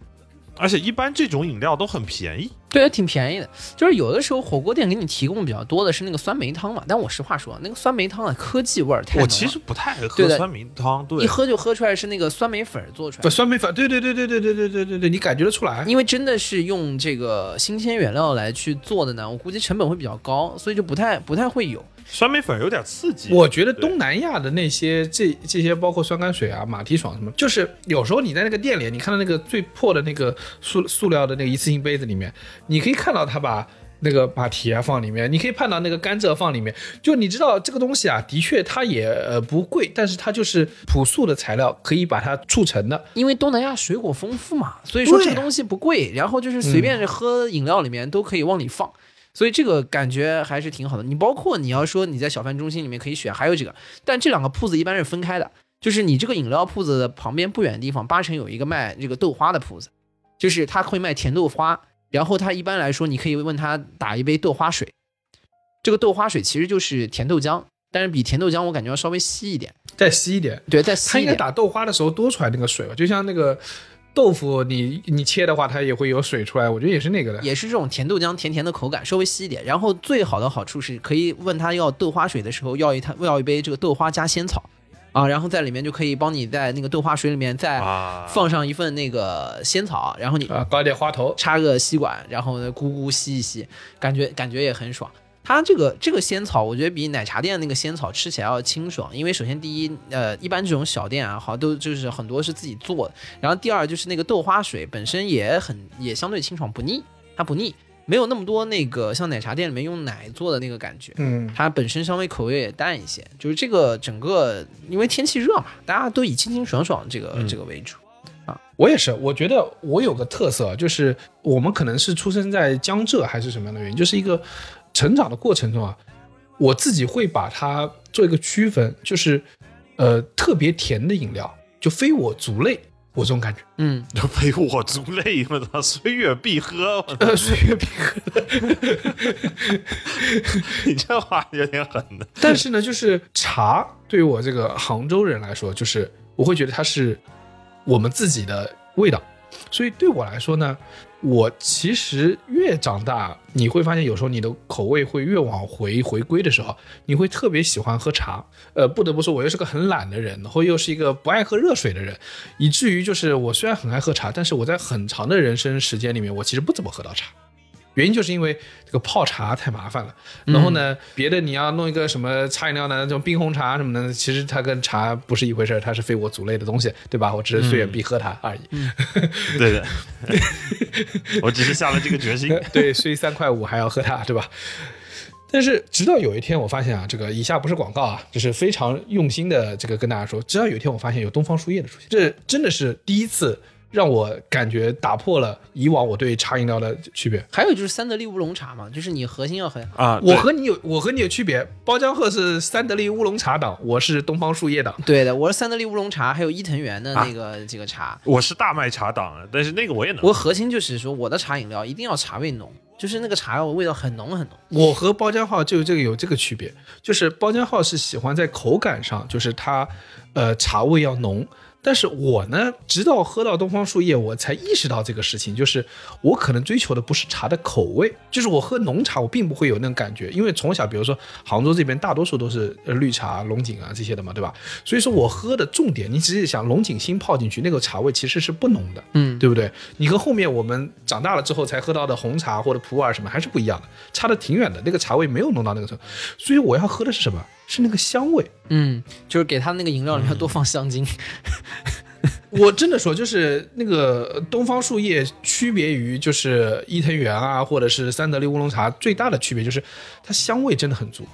而且一般这种饮料都很便宜，对，挺便宜的。就是有的时候火锅店给你提供比较多的是那个酸梅汤嘛，但我实话说，那个酸梅汤啊，科技味儿太。我其实不太爱喝酸梅汤，对一，喝就喝出来是那个酸梅粉做出来的，酸梅粉，对对对对对对对对对对，你感觉得出来。因为真的是用这个新鲜原料来去做的呢，我估计成本会比较高，所以就不太不太会有。酸梅粉有点刺激。我觉得东南亚的那些这这些包括酸甘水啊、马蹄爽什么，就是有时候你在那个店里，你看到那个最破的那个塑塑料的那个一次性杯子里面，你可以看到他把那个马蹄啊放里面，你可以看到那个甘蔗放里面，就你知道这个东西啊，的确它也呃不贵，但是它就是朴素的材料可以把它促成的。因为东南亚水果丰富嘛，所以说这个东西不贵，然后就是随便喝饮料里面都可以往里放，所以这个感觉还是挺好的。你包括你要说你在小贩中心里面可以选，还有这个，但这两个铺子一般是分开的，就是你这个饮料铺子的旁边不远的地方，八成有一个卖这个豆花的铺子，就是他会卖甜豆花，然后他一般来说你可以问他打一杯豆花水，这个豆花水其实就是甜豆浆，但是比甜豆浆我感觉要稍微稀一点，再稀一点，对，再稀一点。打豆花的时候多出来那个水吧，就像那个豆腐你你切的话，它也会有水出来，我觉得也是那个的。也是这种甜豆浆甜甜的口感，稍微稀一点。然后最好的好处是可以问他要豆花水的时候，要一他要一杯这个豆花加仙草啊，然后在里面就可以帮你在那个豆花水里面再啊，放上一份那个仙草，然后你啊，搞点花头，插个吸管，然后呢咕咕吸一吸，感觉感觉也很爽。它这个这个仙草，我觉得比奶茶店那个仙草吃起来要清爽，因为首先第一，呃，一般这种小店啊，好像都就是很多是自己做的，然后第二就是那个豆花水本身也很也相对清爽不腻，它不腻，没有那么多那个像奶茶店里面用奶做的那个感觉。嗯，它本身稍微口味也淡一些，就是这个整个因为天气热嘛，大家都以清清爽爽这个、这个为主啊。我也是，我觉得我有个特色，就是我们可能是出生在江浙还是什么样的原因，就是一个成长的过程中啊，我自己会把它做一个区分，就是呃特别甜的饮料，就非我族类，我这种感觉，嗯，就陪我族类，我操，虽远必喝，我操呃，岁月必喝。你这话有点狠的。但是呢，就是茶对于我这个杭州人来说，就是我会觉得它是我们自己的味道，所以对我来说呢，我其实越长大，你会发现有时候你的口味会越往回回归的时候，你会特别喜欢喝茶。呃，不得不说，我又是个很懒的人，然后又是一个不爱喝热水的人，以至于就是我虽然很爱喝茶，但是我在很长的人生时间里面，我其实不怎么喝到茶。原因就是因为这个泡茶太麻烦了，然后呢，别的你要弄一个什么茶饮料呢，这种冰红茶什么的，其实它跟茶不是一回事儿，它是非我族类的东西，对吧？我只是虽远必喝它而已。对的，我只是下了这个决心。对，虽三块五还要喝它，对吧？但是直到有一天，我发现啊，这个以下不是广告啊，就是非常用心的这个跟大家说，直到有一天我发现有东方树叶的出现，这真的是第一次让我感觉打破了以往我对茶饮料的区别。还有就是三得利乌龙茶嘛，就是你核心要很啊，我和你有我和你有区别，包浆鹤是三得利乌龙茶党，我是东方树叶党。对的，我是三得利乌龙茶，还有伊藤园的啊那个、这个茶。我是大麦茶党，但是那个我也能。我核心就是说，我的茶饮料一定要茶味浓，就是那个茶味道很浓很浓。我和包浆号就这个有这个区别，就是包浆号是喜欢在口感上，就是它，呃，茶味要浓。但是我呢，直到喝到东方树叶，我才意识到这个事情，就是我可能追求的不是茶的口味，就是我喝浓茶，我并不会有那种感觉，因为从小，比如说杭州这边大多数都是绿茶、龙井啊这些的嘛，对吧？所以说我喝的重点，你只是想龙井新泡进去，那个茶味其实是不浓的，嗯，对不对？你和后面我们长大了之后才喝到的红茶或者普洱什么还是不一样的，差的挺远的。那个茶味没有浓到那个程度，所以我要喝的是什么？是那个香味。嗯，就是给他那个饮料里面多放香精。我真的说，就是那个东方树叶区别于就是伊藤园啊，或者是三得利乌龙茶最大的区别就是它香味真的很足。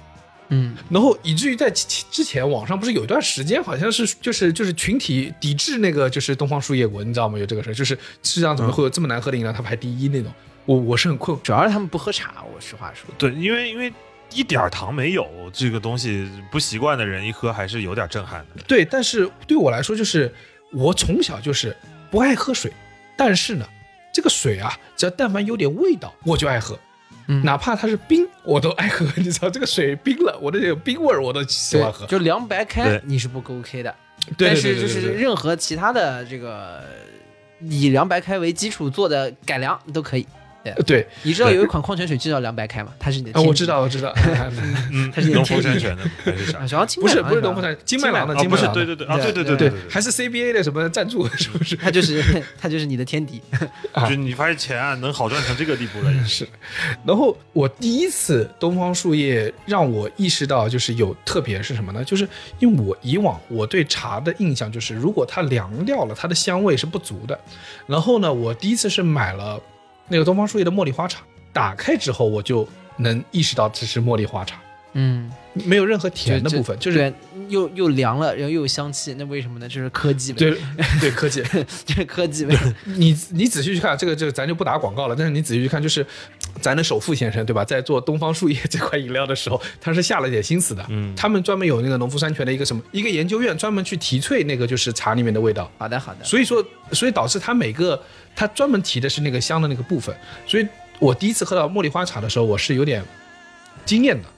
嗯，然后以至于在之前网上不是有一段时间好像是就是就是群体抵制那个就是东方树叶国，你知道吗？有这个事儿，就是世界上怎么会有这么难喝的饮料，它排第一那种。我我是很困惑。主要是他们不喝茶，我实话说。对，因为因为一点儿糖没有，这个东西不习惯的人一喝还是有点震撼的。对，但是对我来说，就是我从小就是不爱喝水，但是呢，这个水啊，只要但凡有点味道，我就爱喝。嗯哪怕它是冰，我都爱喝。你知道，这个水冰了，我的这个冰味儿我都喜欢喝。就凉白开你是不 OK 的，对但是就是任何其他的这个以凉白开为基础做的改良都可以。对，你知道有一款矿泉水就叫凉白开吗？它是你的啊，我知道，我知道，嗯它是，农夫山泉的还是啥？啊，？好像金不是不是东风山，金麦郎的，啊，不是，金麦郎。的，对对对，啊，对对对对对对，还是 CBA 的什么赞助，是不是？它就是它就是你的天敌。就你发现钱啊能好赚成这个地步了，也是，然后我第一次东方树叶让我意识到就是有特别是什么呢？就是因为我以往我对茶的印象就是，如果它凉掉了，它的香味是不足的。然后呢，我第一次是买了那个东方树叶的茉莉花茶，打开之后我就能意识到这是茉莉花茶，嗯，没有任何甜的部分，就是又又凉了，然后又有香气，那为什么呢？就是科技味，对对科技。这是科技呗。你你仔细去看，这个这个咱就不打广告了。但是你仔细去看，就是咱的首富先生对吧，在做东方树叶这款饮料的时候，他是下了点心思的。嗯他们专门有那个农夫山泉的一个什么一个研究院，专门去提萃那个就是茶里面的味道。好的好的，所以说，所以导致他每个他专门提的是那个香的那个部分。所以我第一次喝到茉莉花茶的时候，我是有点惊艳的。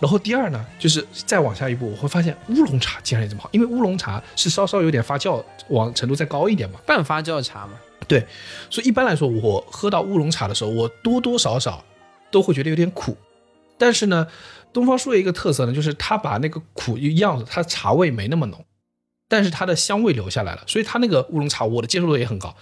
然后第二呢，就是再往下一步，我会发现乌龙茶竟然也这么好，因为乌龙茶是稍稍有点发酵往程度再高一点嘛。半发酵茶嘛。对，所以一般来说，我喝到乌龙茶的时候，我多多少少都会觉得有点苦。但是呢，东方树叶一个特色呢，就是它把那个苦一样，它茶味没那么浓，但是它的香味留下来了，所以它那个乌龙茶我的接受度也很高，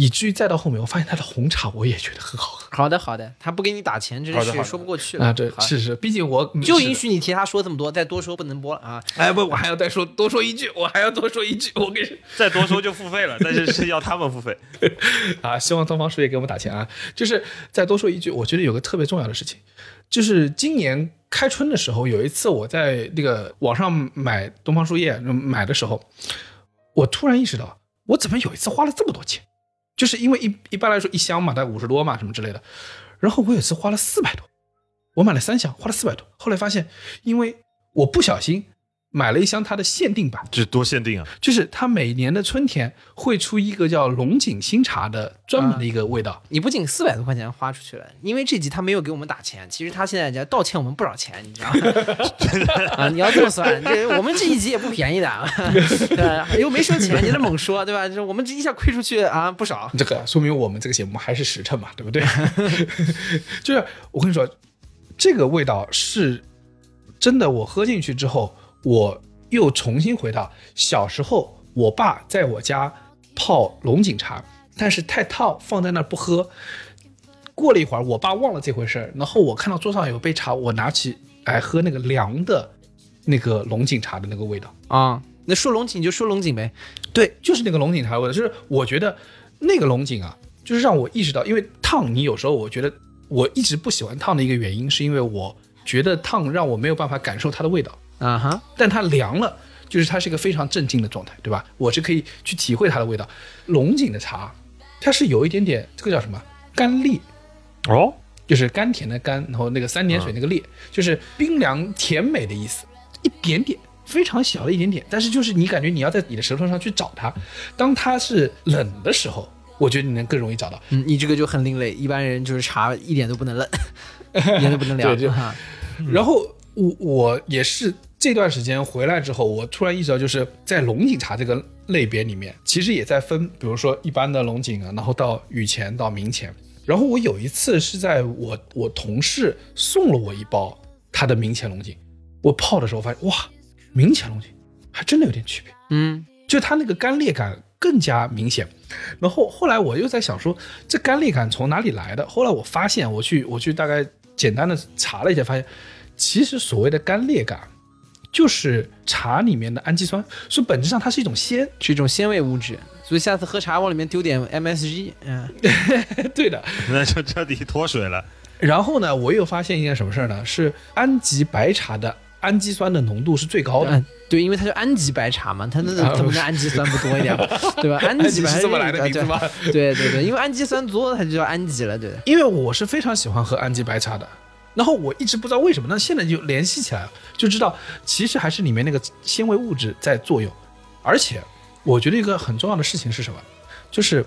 以至于再到后面，我发现他的红茶我也觉得很好喝好的好的，他不给你打钱，这是说不过去了啊。这好是是，毕竟我就允许你替他说这么多，再多说不能播了啊。哎不，我还要再说多说一句，我还要多说一句，我跟你 再多说就付费了，但是是要他们付费。啊，希望东方树叶给我们打钱啊！就是再多说一句，我觉得有个特别重要的事情，就是今年开春的时候，有一次我在那个网上买东方树叶嗯买的时候，我突然意识到，我怎么有一次花了这么多钱？就是因为一一般来说一箱嘛，大概五十多嘛，什么之类的。然后我有一次花了四百多，我买了三箱，花了四百多。后来发现，因为我不小心买了一箱它的限定版，这多限定啊！就是它每年的春天会出一个叫龙井新茶的专门的一个味道。你不仅四百多块钱花出去了，因为这集他没有给我们打钱，其实他现在在倒欠我们不少钱，你知道吗？啊，你要这么算，这我们这一集也不便宜的啊，对吧？又没收钱，你这猛说，对吧？这我们这一下亏出去啊不少。这个说明我们这个节目还是实诚嘛，对不对？就是我跟你说，这个味道是真的，我喝进去之后，我又重新回到小时候，我爸在我家泡龙井茶，但是太烫，放在那儿不喝。过了一会儿，我爸忘了这回事儿，然后我看到桌上有杯茶，我拿起来喝那个凉的，那个龙井茶的那个味道。啊，那说龙井就说龙井呗。对，就是那个龙井茶的味道，就是我觉得那个龙井啊，就是让我意识到，因为烫，你有时候我觉得我一直不喜欢烫的一个原因，是因为我觉得烫让我没有办法感受它的味道，啊哈，但它凉了，就是它是一个非常镇静的状态，对吧？我是可以去体会它的味道。龙井的茶，它是有一点点这个叫什么甘冽，哦，就是甘甜的甘，然后那个三点水那个冽，就是冰凉甜美的意思，一点点。非常小的一点点，但是就是你感觉你要在你的舌头上去找它，当它是冷的时候，我觉得你能更容易找到。嗯，你这个就很另类，一般人就是茶一点都不能冷，一点都不能凉。对就哈 然后我我也是这段时间回来之后，我突然意识到，就是在龙井茶这个类别里面，其实也在分，比如说一般的龙井啊，然后到雨前到明前。然后我有一次是在我我同事送了我一包他的明前龙井，我泡的时候发现哇，明前龙井还真的有点区别。嗯，就它那个干裂感更加明显。然后后来我又在想说，这干裂感从哪里来的？后来我发现，我去我去大概简单的查了一下，发现其实所谓的干裂感，就是茶里面的氨基酸，所以本质上它是一种鲜。是一种鲜味物质，所以下次喝茶往里面丢点 MSG，嗯，对的。那就彻底脱水了。然后呢，我又发现一件什么事儿呢？是安吉白茶的氨基酸的浓度是最高的。嗯，对，因为它是安吉白茶嘛，它那啊怎么能氨基酸不多一点，对吧？安吉白是这么来的名字吗？对对对，因为氨基酸多，它就叫安吉了，对的。因为我是非常喜欢喝安吉白茶的，然后我一直不知道为什么，那现在就联系起来了，就知道其实还是里面那个纤维物质在作用，而且我觉得一个很重要的事情是什么，就是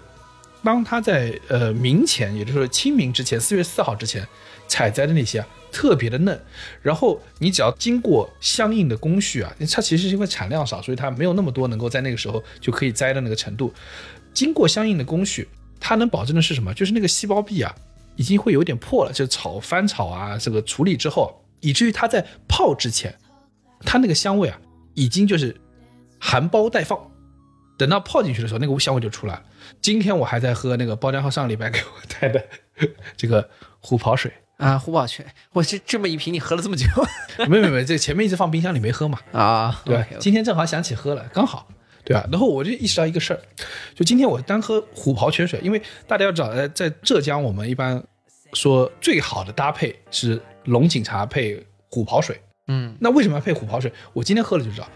当它在呃明前，也就是说清明之前，四月四号之前采摘的那些啊，特别的嫩，然后你只要经过相应的工序啊，它其实是因为产量少，所以它没有那么多能够在那个时候就可以摘的那个程度，经过相应的工序，它能保证的是什么？就是那个细胞壁啊，已经会有点破了，就炒翻炒啊，这个处理之后，以至于它在泡之前，它那个香味啊，已经就是含苞待放。等到泡进去的时候，那个香味就出来了。今天我还在喝那个包浆浩上礼拜给我带的 这个虎跑水，啊，虎跑泉，我这这么一瓶你喝了这么久没有没有没有，这前面一直放冰箱里没喝嘛，啊？对今天正好想起喝了，刚好，对啊？然后我就意识到一个事儿，就今天我单喝虎跑泉水，因为大家要知道，呃，在浙江我们一般说最好的搭配是龙井茶配虎跑水。嗯，那为什么要配虎跑水？我今天喝了就知道，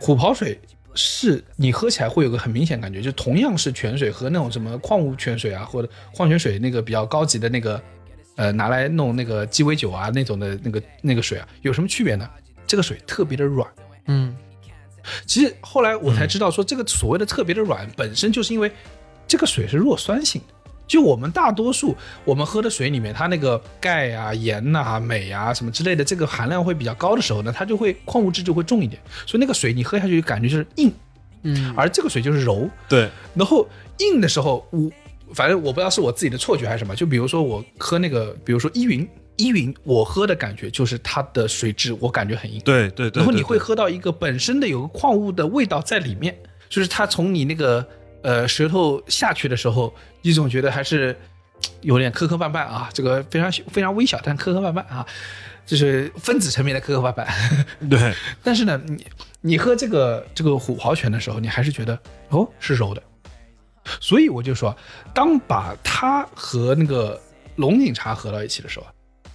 虎跑水是你喝起来会有个很明显感觉，就同样是泉水和那种什么矿物泉水啊，或者矿泉水那个比较高级的那个，呃，拿来弄那个鸡尾酒啊那种的那个那个水啊，有什么区别呢？这个水特别的软。嗯，其实后来我才知道，说这个所谓的特别的软，本身就是因为这个水是弱酸性的。就我们大多数我们喝的水里面，它那个钙啊、盐呐、镁啊什么之类的，这个含量会比较高的时候呢，它就会矿物质就会重一点，所以那个水你喝下去感觉就是硬，嗯，而这个水就是柔。对，然后硬的时候，我反正我不知道是我自己的错觉还是什么，就比如说我喝那个，比如说依云，依云我喝的感觉就是它的水质我感觉很硬，对对对。然后你会喝到一个本身的有个矿物的味道在里面，就是它从你那个呃舌头下去的时候，你总觉得还是有点磕磕绊绊啊，这个非常非常微小，但磕磕绊绊啊，就是分子层面的磕磕绊绊。对，但是呢，你你喝这个这个虎豪泉的时候，你还是觉得哦是柔的，所以我就说，当把它和那个龙井茶合到一起的时候，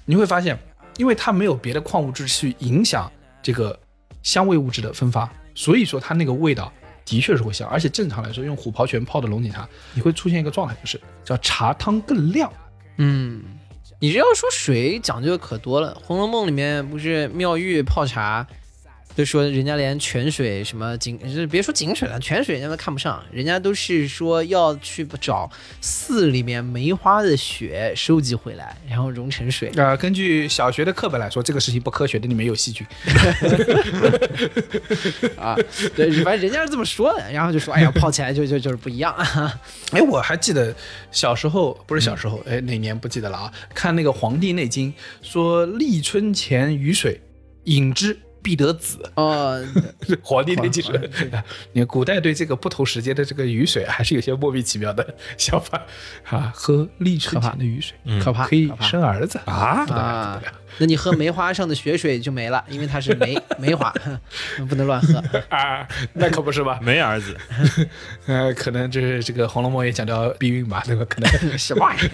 你会发现，因为它没有别的矿物质去影响这个香味物质的分发，所以说它那个味道的确是会香。而且正常来说，用虎跑泉泡的龙井茶，你会出现一个状态，就是叫茶汤更亮。嗯，你这要说水讲究的可多了，《红楼梦》里面不是妙玉泡茶，都说人家连泉水什么井，就别说井水了，泉水人家都看不上，人家都是说要去找寺里面梅花的雪收集回来，然后融成水。呃，根据小学的课本来说，这个事情不科学的，里面有细菌。啊，对，反正人家是这么说的，然后就说，哎呀，泡起来就就就是不一样。哎，我还记得小时候，不是小时候，哎，哪年不记得了啊？看那个《黄帝内经》说，立春前雨水，饮之必得子，哦，皇帝内进皇水。你看古代对这个不同时间的这个雨水还是有些莫名其妙的想法啊，喝立春前的雨水可怕，可以生儿子啊啊！那你喝梅花上的雪水就没了，因为它是梅 梅花，不能乱喝。啊，那可不是吧？没儿子，呃，可能就是这个《红楼梦》也讲到避孕吧，对吧？可能什么玩意儿？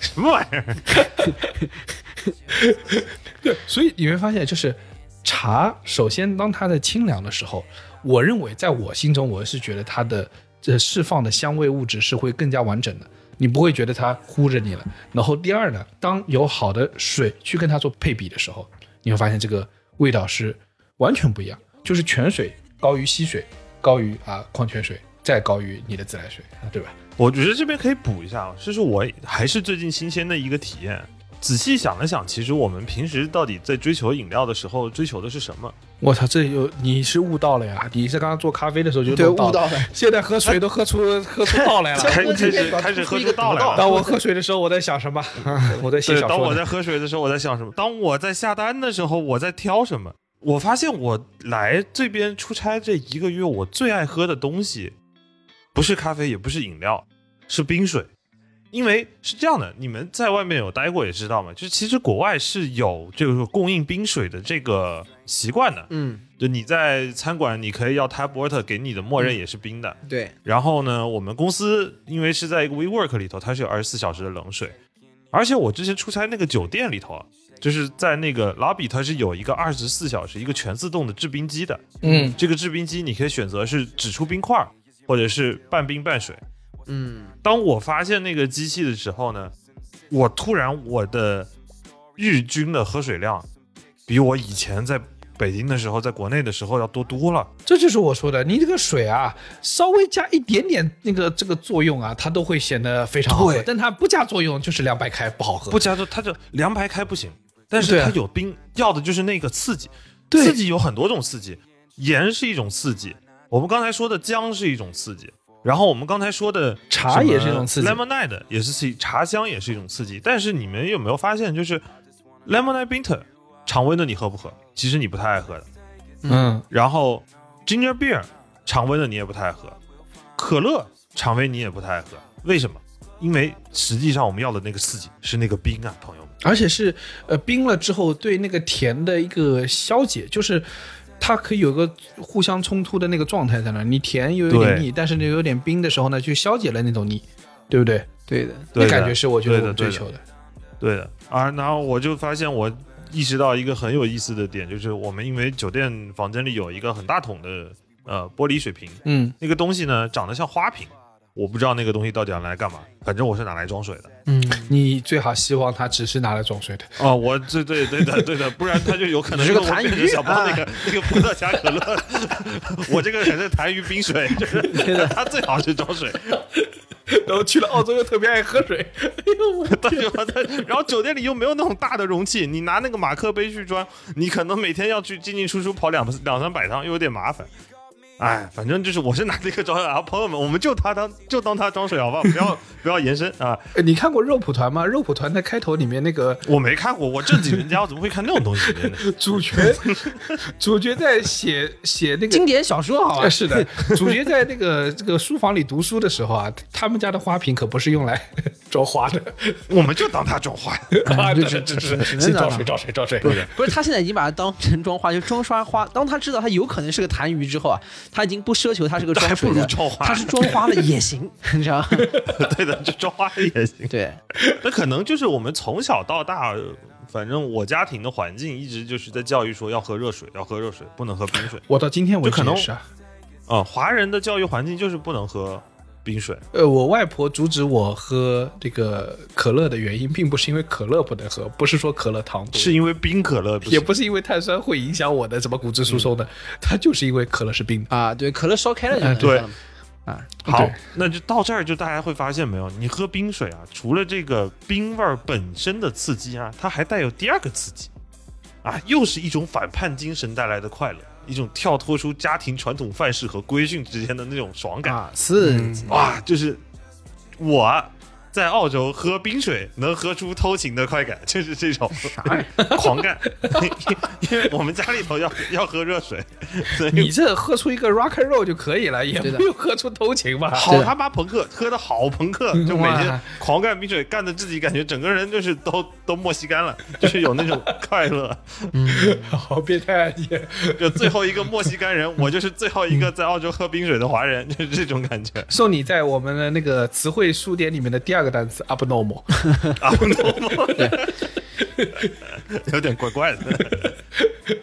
什么玩意儿？对，所以你会发现，就是茶，首先当它的清凉的时候，我认为在我心中，我是觉得它的这释放的香味物质是会更加完整的，你不会觉得它糊着你了。然后第二呢，当有好的水去跟它做配比的时候，你会发现这个味道是完全不一样，就是泉水高于溪水，高于啊矿泉水，再高于你的自来水，对吧？我觉得这边可以补一下啊，这是我还是最近新鲜的一个体验。仔细想了想，其实我们平时到底在追求饮料的时候，追求的是什么？我操，这有你是悟到了呀！你是刚刚做咖啡的时候就对，弄悟到了。现在喝水都喝出 喝出道来了。开始开始喝出一个道来了。当我喝水的时候，我在想什么？我在写，小说。当我在喝水的时候，我在想什么？当我在下单的时候，我在挑什么？我发现我来这边出差这一个月，我最爱喝的东西，不是咖啡，也不是饮料，是冰水。因为是这样的，你们在外面有待过也知道嘛，就是其实国外是有这个供应冰水的这个习惯的。嗯，就你在餐馆，你可以要 tap water 给你的，默认也是冰的。对，然后呢，我们公司因为是在一个 WeWork 里头，它是有二十四小时的冷水，而且我之前出差那个酒店里头啊，就是在那个 lobby，它是有一个二十四小时一个全自动的制冰机的。嗯，这个制冰机你可以选择是只出冰块儿，或者是半冰半水。嗯，当我发现那个机器的时候呢，我突然我的日均的喝水量比我以前在北京的时候，在国内的时候要多多了。这就是我说的，你这个水啊，稍微加一点点那个这个作用啊，它都会显得非常好喝。但它不加作用，就是凉白开不好喝。不加热，它就凉白开不行，但是它有冰，要的就是那个刺激。对刺激有很多种刺激，盐是一种刺激，我们刚才说的姜是一种刺激，然后我们刚才说的茶也是一种刺激，lemonade 也是刺激，茶香也是一种刺激。但是你们有没有发现，就是 lemonade bitter 常温的你喝不喝？其实你不太爱喝的。嗯，然后 ginger beer 常温的你也不太爱喝，可乐常温你也不太爱喝，为什么？因为实际上我们要的那个刺激是那个冰啊，朋友们。而且是呃冰了之后对那个甜的一个消解，就是它可以有个互相冲突的那个状态在那儿，你甜又有点腻，但是你有点冰的时候呢，就消解了那种腻，对不对？对的，那感觉是我觉得追求的。对的啊，然后我就发现我意识到一个很有意思的点，就是我们因为酒店房间里有一个很大桶的呃玻璃水瓶，嗯那个东西呢长得像花瓶，我不知道那个东西到底要拿来干嘛，反正我是拿来装水的。嗯，你最好希望它只是拿来装水的。哦，我对对对的对的，不然它就有可能是个痰盂小包那个、那个葡萄加可乐，我这个可是痰盂冰水，就是 它最好是装水。然后去了澳洲又特别爱喝水，哎呦我对吧？然后酒店里又没有那种大的容器，你拿那个马克杯去装，你可能每天要去进进出出跑两两三百趟，又有点麻烦。哎，反正就是我是拿这个装水 啊，朋友们，我们就他当就当他装水好不好？不要 不要延伸啊！呃你看过肉蒲团吗？肉蒲团在开头里面那个我没看过，我正经人家我怎么会看那种东西呢？主角，主角在写写那个经典小说好吧呃？是的，主角在那个这个书房里读书的时候啊，他们家的花瓶可不是用来装花的，我们就当他装花。啊，对这这这只能当是装水装水装水，不是，他现在已经把它当成装花，就装刷花。当他知道他有可能是个痰盂之后啊，他已经不奢求他是个装水还不的如装花他是装花的也行，你知道吗？对的，就装花也行。对，那可能就是我们从小到大，呃反正我家庭的环境一直就是在教育说要喝热水，要喝热水，不能喝冰水。我到今天为就可能止也是啊。啊、华人的教育环境就是不能喝冰水。呃，我外婆阻止我喝这个可乐的原因，并不是因为可乐不能喝，不是说可乐糖，是因为冰可乐不也不是因为碳酸会影响我的什么骨质疏松的，它就是因为可乐是冰。的。啊，对，可乐烧开了就对了啊，好，那就到这儿，就大家会发现没有，你喝冰水啊，除了这个冰味儿本身的刺激啊，它还带有第二个刺激，啊，又是一种反叛精神带来的快乐，一种跳脱出家庭传统范式和规训之间的那种爽感。啊，刺激，哇，就是我在澳洲喝冰水能喝出偷情的快感，就是这种狂干。因为我们家里头要要喝热水，所以你这喝出一个 rock and roll 就可以了，也对的没有喝出偷情吧？好他妈朋克，喝的好朋克，就每天狂干冰水，干的自己感觉整个人就是都 都莫西干了，就是有那种快乐。好变态啊你！就最后一个莫西干人，我就是最后一个在澳洲喝冰水的华人，就是这种感觉。送你在我们的那个词汇书典里面的第二个单词 abnormal abnormal，对 有点怪怪的。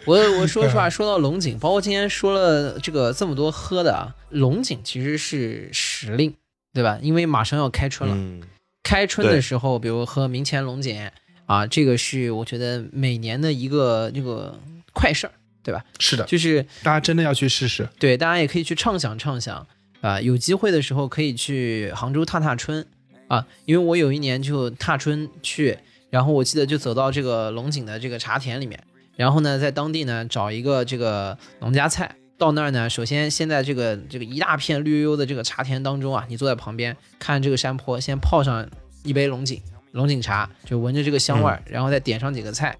我我说实话，说到龙井，包括今天说了这个这么多喝的啊，龙井其实是时令，对吧？因为马上要开春了，嗯，开春的时候，比如喝明前龙井啊，这个是我觉得每年的一个这个快事儿，对吧？是的，就是 大家真的要去试试。对，大家也可以去畅想畅想啊、有机会的时候可以去杭州踏踏春啊，因为我有一年就踏春去，然后我记得就走到这个龙井的这个茶田里面，然后呢，在当地呢找一个这个农家菜。到那儿呢，首先先在这个这个一大片绿油油的这个茶田当中啊，你坐在旁边看这个山坡，先泡上一杯龙井龙井茶，就闻着这个香味儿，然后再点上几个菜，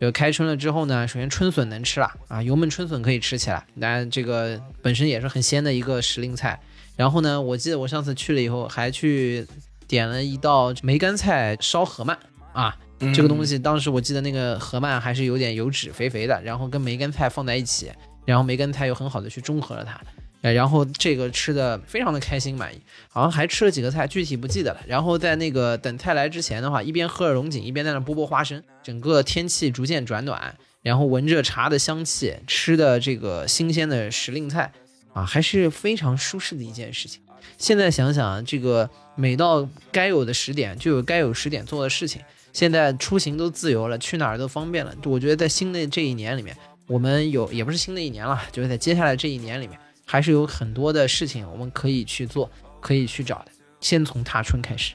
就开春了之后呢，首先春笋能吃了啊，油焖春笋可以吃起来，当然这个本身也是很鲜的一个时令菜。然后呢，我记得我上次去了以后，还去点了一道梅干菜烧河鳗啊，这个东西当时我记得那个河鳗还是有点油脂，肥肥的，然后跟梅干菜放在一起，然后梅干菜又很好的去中和了它。呃然后这个吃的非常的开心满意，好像还吃了几个菜，具体不记得了。然后在那个等菜来之前的话，一边喝着龙井，一边在那剥剥花生。整个天气逐渐转暖，然后闻着茶的香气，吃的这个新鲜的时令菜，啊，还是非常舒适的一件事情。现在想想，这个每到该有的时点就有该有时点做的事情。现在出行都自由了，去哪儿都方便了。我觉得在新的这一年里面，我们有也不是新的一年了，就是在接下来这一年里面，还是有很多的事情我们可以去做，可以去找的。先从踏春开始。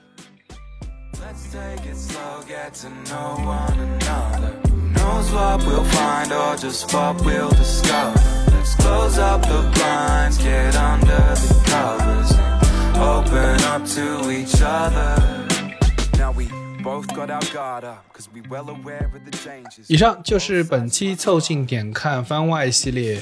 Let's take it slow, Let's close up the blinds, get under the covers, and open up to each other. Now we both got our guard up, cause we well aware of the changes. 以上就是本期凑近点看番外系列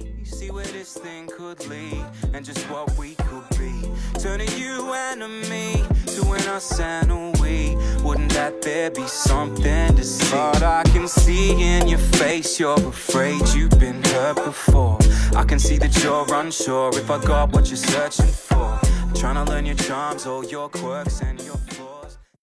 See where this thing could lead and just what we could be. Turning you and me to an us and a we. Wouldn't that there be something to see? But I can see in your face you're afraid you've been hurt before. I can see that you're unsure if I got what you're searching for. Trying to learn your charms, all your quirks and your